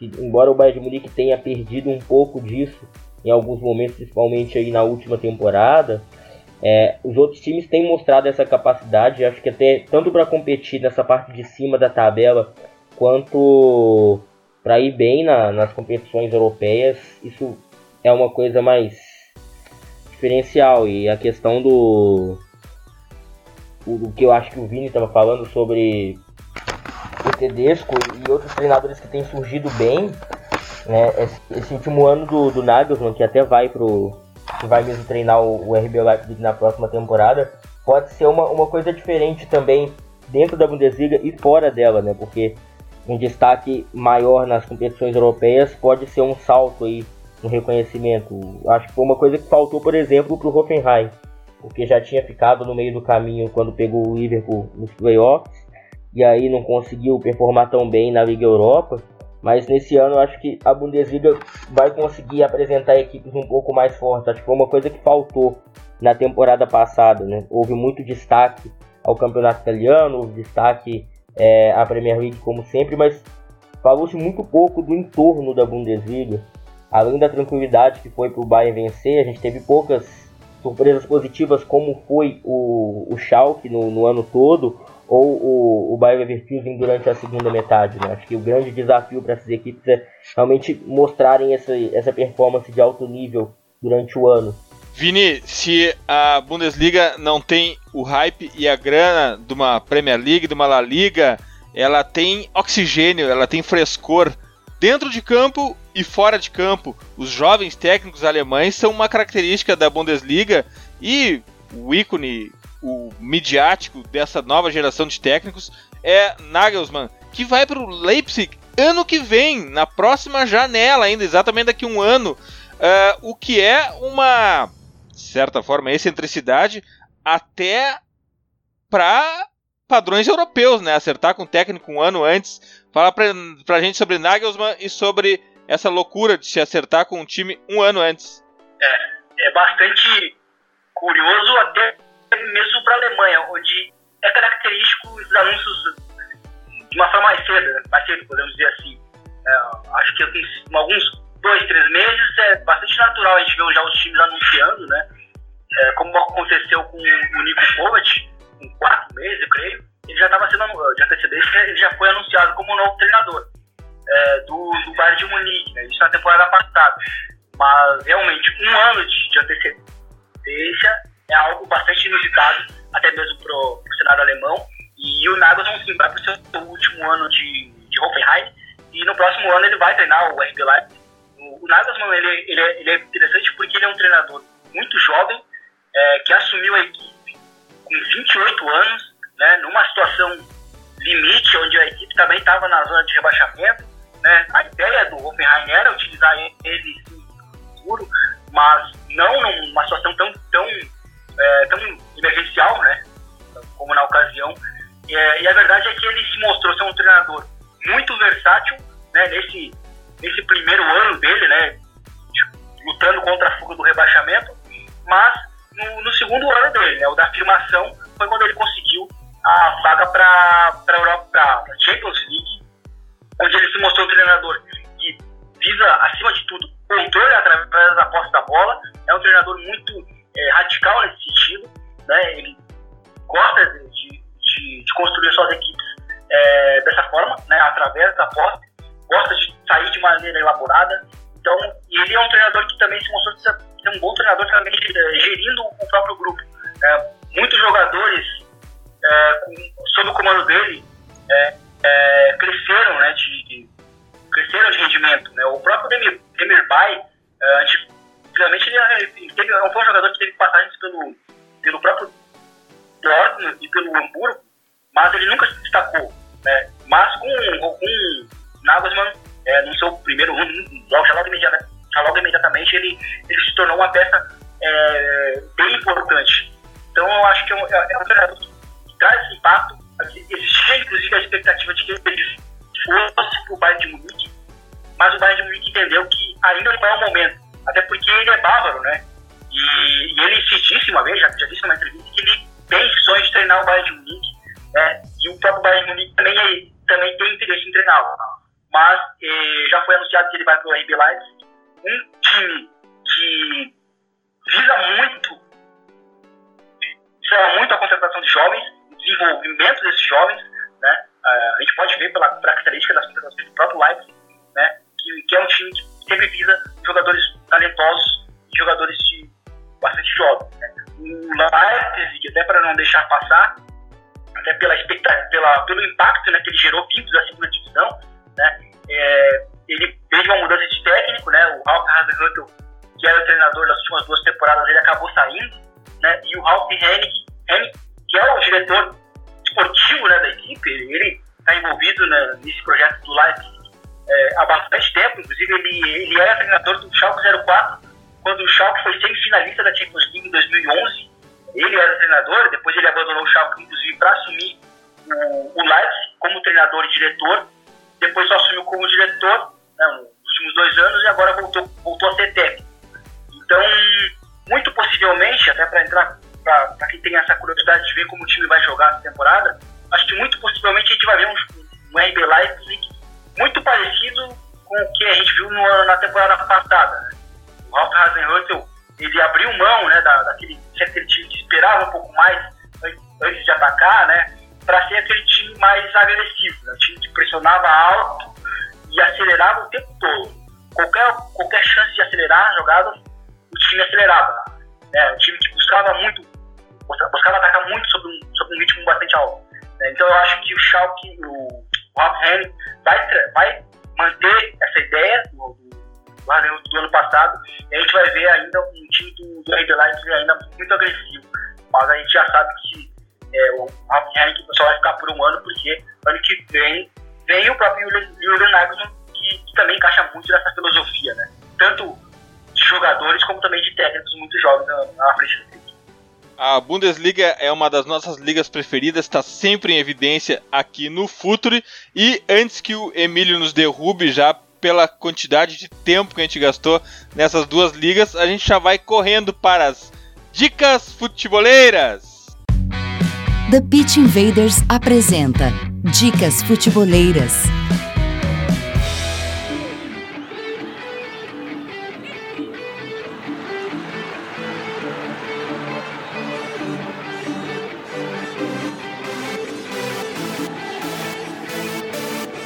Embora o Bayern de Munique tenha perdido um pouco disso em alguns momentos, principalmente aí na última temporada, é, os outros times têm mostrado essa capacidade, acho que até tanto para competir nessa parte de cima da tabela, quanto para ir bem na, nas competições europeias, isso é uma coisa mais diferencial. E a questão do. O, que eu acho que o Vini estava falando sobre o Tedesco e outros treinadores que têm surgido bem. Né, esse, esse último ano do, do Nagelsmann, que até vai pro. que vai mesmo treinar o, o RB Leipzig na próxima temporada, pode ser uma, uma coisa diferente também dentro da Bundesliga e fora dela, né? Porque um destaque maior nas competições europeias pode ser um salto aí um reconhecimento. Acho que foi uma coisa que faltou, por exemplo, para o Hoffenheim, porque já tinha ficado no meio do caminho quando pegou o Liverpool nos playoffs e aí não conseguiu performar tão bem na Liga Europa. Mas nesse ano eu acho que a Bundesliga vai conseguir apresentar equipes um pouco mais fortes. Acho que foi uma coisa que faltou na temporada passada. Né? Houve muito destaque ao campeonato italiano, houve destaque é, à Premier League como sempre, mas falou-se muito pouco do entorno da Bundesliga além da tranquilidade que foi para o Bayern vencer, a gente teve poucas surpresas positivas, como foi o, o Schalke no, no ano todo, ou o, o Bayern Leverkusen durante a segunda metade. Né? Acho que o grande desafio para essas equipes é realmente mostrarem essa, essa performance de alto nível durante o ano. Vini, se a Bundesliga não tem o hype e a grana de uma Premier League, de uma La Liga, ela tem oxigênio, ela tem frescor dentro de campo e fora de campo. Os jovens técnicos alemães são uma característica da Bundesliga e o ícone, o midiático dessa nova geração de técnicos é Nagelsmann, que vai para o Leipzig ano que vem, na próxima janela ainda, exatamente daqui a um ano. Uh, o que é uma certa forma excentricidade até para padrões europeus, né? Acertar com o técnico um ano antes. Fala pra, pra gente sobre Nagelsmann e sobre essa loucura de se acertar com um time um ano antes. É, é bastante curioso até mesmo para a Alemanha, onde é característico os anúncios de uma forma mais cedo, né? mais cedo, podemos dizer assim. É, acho que em alguns dois, três meses é bastante natural a gente ver já os times anunciando, né? É, como aconteceu com o Nico Kovac, em quatro meses, eu creio, ele já estava sendo, de antecedência, ele já foi anunciado como novo treinador é, do, do Bayern de Munique, né? isso na temporada passada. Mas, realmente, um ano de, de antecedência é algo bastante inusitado, até mesmo para o cenário alemão, e o Nagelsmann sim, vai para o seu último ano de, de Hoffenheim, e no próximo ano ele vai treinar o RB Leipzig. O, o Nagelsmann, ele, ele, é, ele é interessante porque ele é um treinador muito jovem, é, que assumiu a equipe com 28 anos, né, numa situação limite, onde a equipe também estava na zona de rebaixamento. Né? A ideia do Hoffenheim era utilizar ele seguro, mas não numa situação tão, tão, é, tão emergencial, né? como na ocasião. É, e a verdade é que ele se mostrou ser um treinador muito versátil né? nesse, nesse primeiro ano dele, né? lutando contra a fuga do rebaixamento, mas no, no, segundo ano dele, né, o da afirmação, foi quando ele conseguiu a vaga para a Champions League, onde ele se mostrou um treinador que visa, acima de tudo, controle através da posse da bola. É um treinador muito é, radical nesse sentido. Né? Ele gosta de, de, de construir suas equipes é, dessa forma, né? através da posse. Gosta de sair de maneira elaborada. Então, ele é um treinador que também se mostrou ser um bom treinador também eh, gerindo o próprio grupo. É, muitos jogadores, é, com, sob o comando dele, é, é cresceram, né, de, cresceram de rendimento. Né? O próprio Demir, Demir Bay, é, antigamente ele, ele teve, foi um jogador que teve passagens pelo, pelo próprio Dortmund e pelo Hamburgo, mas ele nunca se destacou. Né? Mas com, com Nagelsmann, é, no seu primeiro logo, já logo já logo imediatamente ele, ele se tornou uma peça é, bem importante. Então eu acho que é um, é, é um que traz esse impacto. Existia inclusive a expectativa de que ele fosse para o Bayern de Munique, mas o Bayern de Munique entendeu que ainda não é o momento, até porque ele é bávaro, né? E, e ele se disse uma vez, já, já disse numa entrevista, que ele tem sonhos de treinar o Bayern de Munique, né? E o próprio Bayern de Munique também, é, também tem interesse em treiná-lo. Mas eh, já foi anunciado que ele vai para o RB Leipzig, um time que visa muito, visa muito a concentração de jovens, o desenvolvimento desses jovens, né? a gente pode ver pela característica das contratações do próprio Leipzig, né? Que, que, é um time que sempre visa jogadores talentosos jogadores de bastante jovens. Né? O Leipzig, até para não deixar passar, até pela pela, pelo impacto né, que ele gerou vindo da segunda divisão, né? É, ele fez uma mudança de técnico, né? O Ralf Hasenhüttl, que era o treinador das últimas duas temporadas, ele acabou saindo, né? E o Ralf Hennig, que é o diretor esportivo né, da equipe, ele está envolvido né, nesse projeto do Leipzig é, há bastante tempo, inclusive ele, ele era treinador do Schalke 04, quando o Schalke foi semifinalista da Champions League em 2011, ele era treinador, depois ele abandonou o Schalke, inclusive, para assumir o, o Leipzig como treinador e diretor, depois só assumiu como diretor né, nos últimos dois anos e agora voltou, voltou a ser técnico. Então, muito possivelmente, até para entrar, para quem tem essa curiosidade de ver como o time vai jogar essa temporada, acho que muito possivelmente a gente vai ver um, um RB Leipzig muito parecido com o que a gente viu no, na temporada passada. Né? O Ralf Hasenhüttl, ele abriu mão né, da, daquele, aquele time que esperava um pouco mais antes de atacar, né, para ser aquele time mais agressivo, né, um time que pressionava alto e acelerava o tempo todo. Qualquer, qualquer chance de acelerar a jogada, o time acelerava. Né? Um time que buscava muito, buscava atacar muito sobre um, sobre um ritmo bastante alto. Né? Então eu acho que o Schalke, o, o Hoffenheim, vai, vai manter essa ideia do, do, do, ano passado e a gente vai ver ainda um time do, do Red Lions ainda muito agressivo. Mas a gente já sabe que é, o Hoffenheim só vai ficar por um ano porque ano que vem vem o próprio Julian Nagelsmann que, que também encaixa muito nessa filosofia, né? Tanto de jogadores como também de técnicos muito jovens na, na frente do clube. A Bundesliga é uma das nossas ligas preferidas, está sempre em evidência aqui no Future. E antes que o Emílio nos derrube já pela quantidade de tempo que a gente gastou nessas duas ligas, a gente já vai correndo para as dicas futeboleiras. The Pitch Invaders apresenta Dicas Futeboleiras.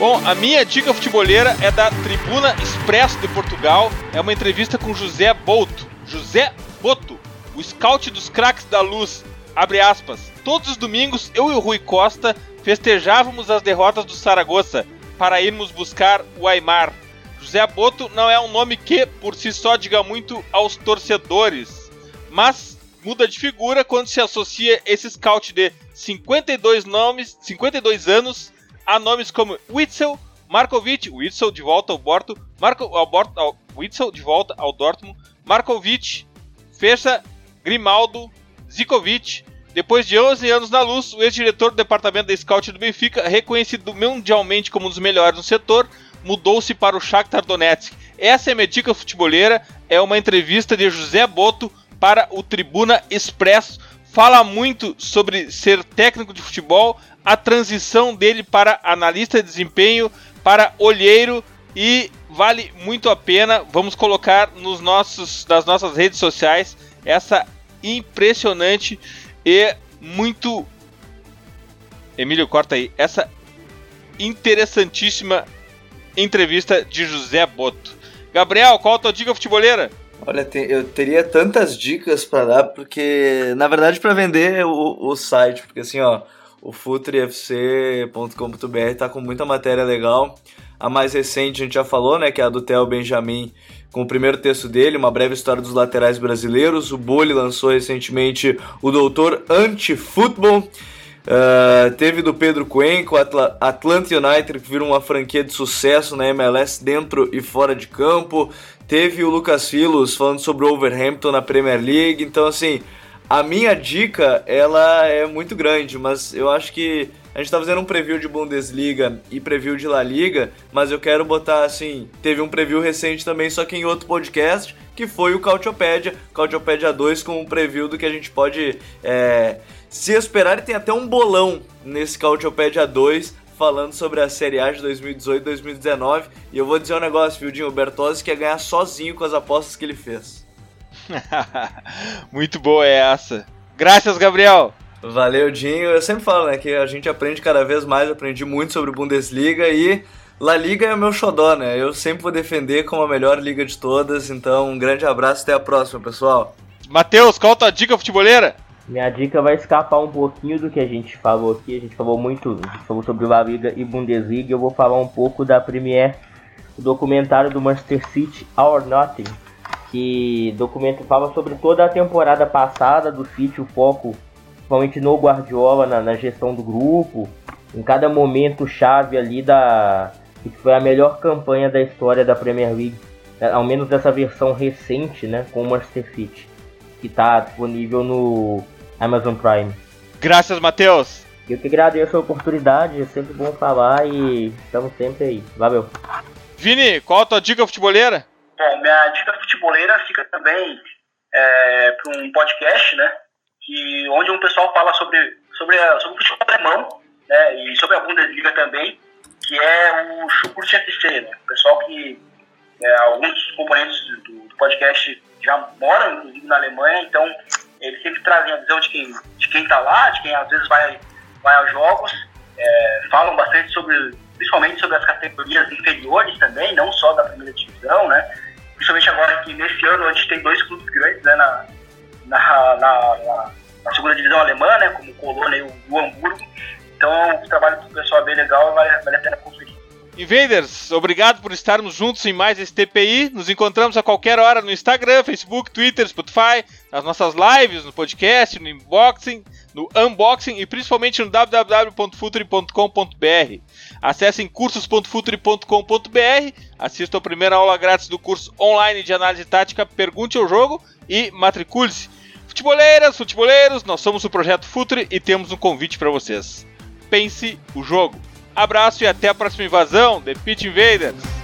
Bom, a minha dica futeboleira é da Tribuna Expresso de Portugal. É uma entrevista com José Boto. José Boto, o scout dos craques da luz. Abre aspas. Todos os domingos, eu e o Rui Costa festejávamos as derrotas do Saragossa para irmos buscar o Aymar. José Boto não é um nome que, por si só, diga muito aos torcedores, mas muda de figura quando se associa esse scout de 52 nomes, 52 anos Há nomes como Witzel, Markovic, Witzel de volta ao Porto, Marco, ao, ao, Witzel de volta ao Dortmund, Markovic, Fersa, Grimaldo, Zikovic. Depois de 11 anos na luz, o ex-diretor do departamento da Scout do Benfica, reconhecido mundialmente como um dos melhores no setor, mudou-se para o Shakhtar Donetsk. Essa é minha dica futebolera, é uma entrevista de José Boto para o Tribuna Expresso. Fala muito sobre ser técnico de futebol, a transição dele para analista de desempenho, para olheiro e vale muito a pena. Vamos colocar nos nossos, nas nossas redes sociais essa impressionante e muito. Emílio, corta aí. Essa interessantíssima entrevista de José Boto. Gabriel, qual a tua dica futeboleira? Olha, eu teria tantas dicas para dar, porque na verdade para vender o, o site, porque assim, ó, o futrefc.com.br está com muita matéria legal. A mais recente a gente já falou, né, que é a do Theo Benjamin, com o primeiro texto dele, uma breve história dos laterais brasileiros. O Bolli lançou recentemente o Doutor Anti-Futebol. Uh, teve do Pedro Cuenco, Atl Atlanta United, que virou uma franquia de sucesso na MLS dentro e fora de campo. Teve o Lucas Filos falando sobre o Overhampton na Premier League. Então, assim, a minha dica, ela é muito grande, mas eu acho que a gente tá fazendo um preview de Bundesliga e preview de La Liga, mas eu quero botar assim, teve um preview recente também, só que em outro podcast, que foi o Cautiopédia, Cautiopédia 2 com um preview do que a gente pode é, se esperar e tem até um bolão nesse Cautiopédia 2 falando sobre a Série A de 2018-2019 e eu vou dizer um negócio, viu, Dinho? O Bertozzi quer ganhar sozinho com as apostas que ele fez. Muito boa é essa. Graças, Gabriel. Valeu, Dinho. Eu sempre falo, né, que a gente aprende cada vez mais, aprendi muito sobre Bundesliga e La Liga é o meu xodó, né? Eu sempre vou defender como a melhor liga de todas, então um grande abraço e até a próxima, pessoal. Matheus, qual a tua dica futeboleira? Minha dica vai escapar um pouquinho do que a gente falou aqui. A gente falou muito, a gente falou sobre La Liga e Bundesliga. Eu vou falar um pouco da Premier, o documentário do Manchester City, Our Nothing, que documento fala sobre toda a temporada passada do City, o foco principalmente no Guardiola, na, na gestão do grupo, em cada momento chave ali da que foi a melhor campanha da história da Premier League, né, ao menos dessa versão recente, né, com o Manchester City, que está disponível no Amazon Prime. Graças, Matheus. Eu que agradeço a oportunidade, é sempre bom falar e estamos sempre aí. Valeu. Vini, qual a tua dica futeboleira? Bom, minha dica futeboleira fica também é, para um podcast, né? Que, onde um pessoal fala sobre, sobre, a, sobre o futebol alemão né, e sobre a Bundesliga também, que é o Schuckurt FC, né? O pessoal que é, alguns componentes do, do, podcast já moram, inclusive, na Alemanha, então eles sempre trazem a visão de quem de quem está lá, de quem às vezes vai, vai aos jogos, é, falam bastante sobre, principalmente sobre as categorias inferiores também, não só da primeira divisão, né? Principalmente agora que nesse ano a gente tem dois clubes grandes né, na, na, na, na, segunda divisão alemã, né, como o Colônia e o, o Hamburgo. Então o trabalho do pessoal é bem legal vale, vale a pena conferir. Invaders, obrigado por estarmos juntos em mais esse TPI. Nos encontramos a qualquer hora no Instagram, Facebook, Twitter, Spotify, nas nossas lives, no podcast, no unboxing, no unboxing e principalmente no www.futuri.com.br. Acessem cursos.futuri.com.br, assistam a primeira aula grátis do curso online de análise tática Pergunte ao Jogo e matricule-se. Futeboleiras, futeboleiros, nós somos o Projeto Futuri e temos um convite para vocês. Pense o jogo. Abraço e até a próxima invasão, The Pit Invaders!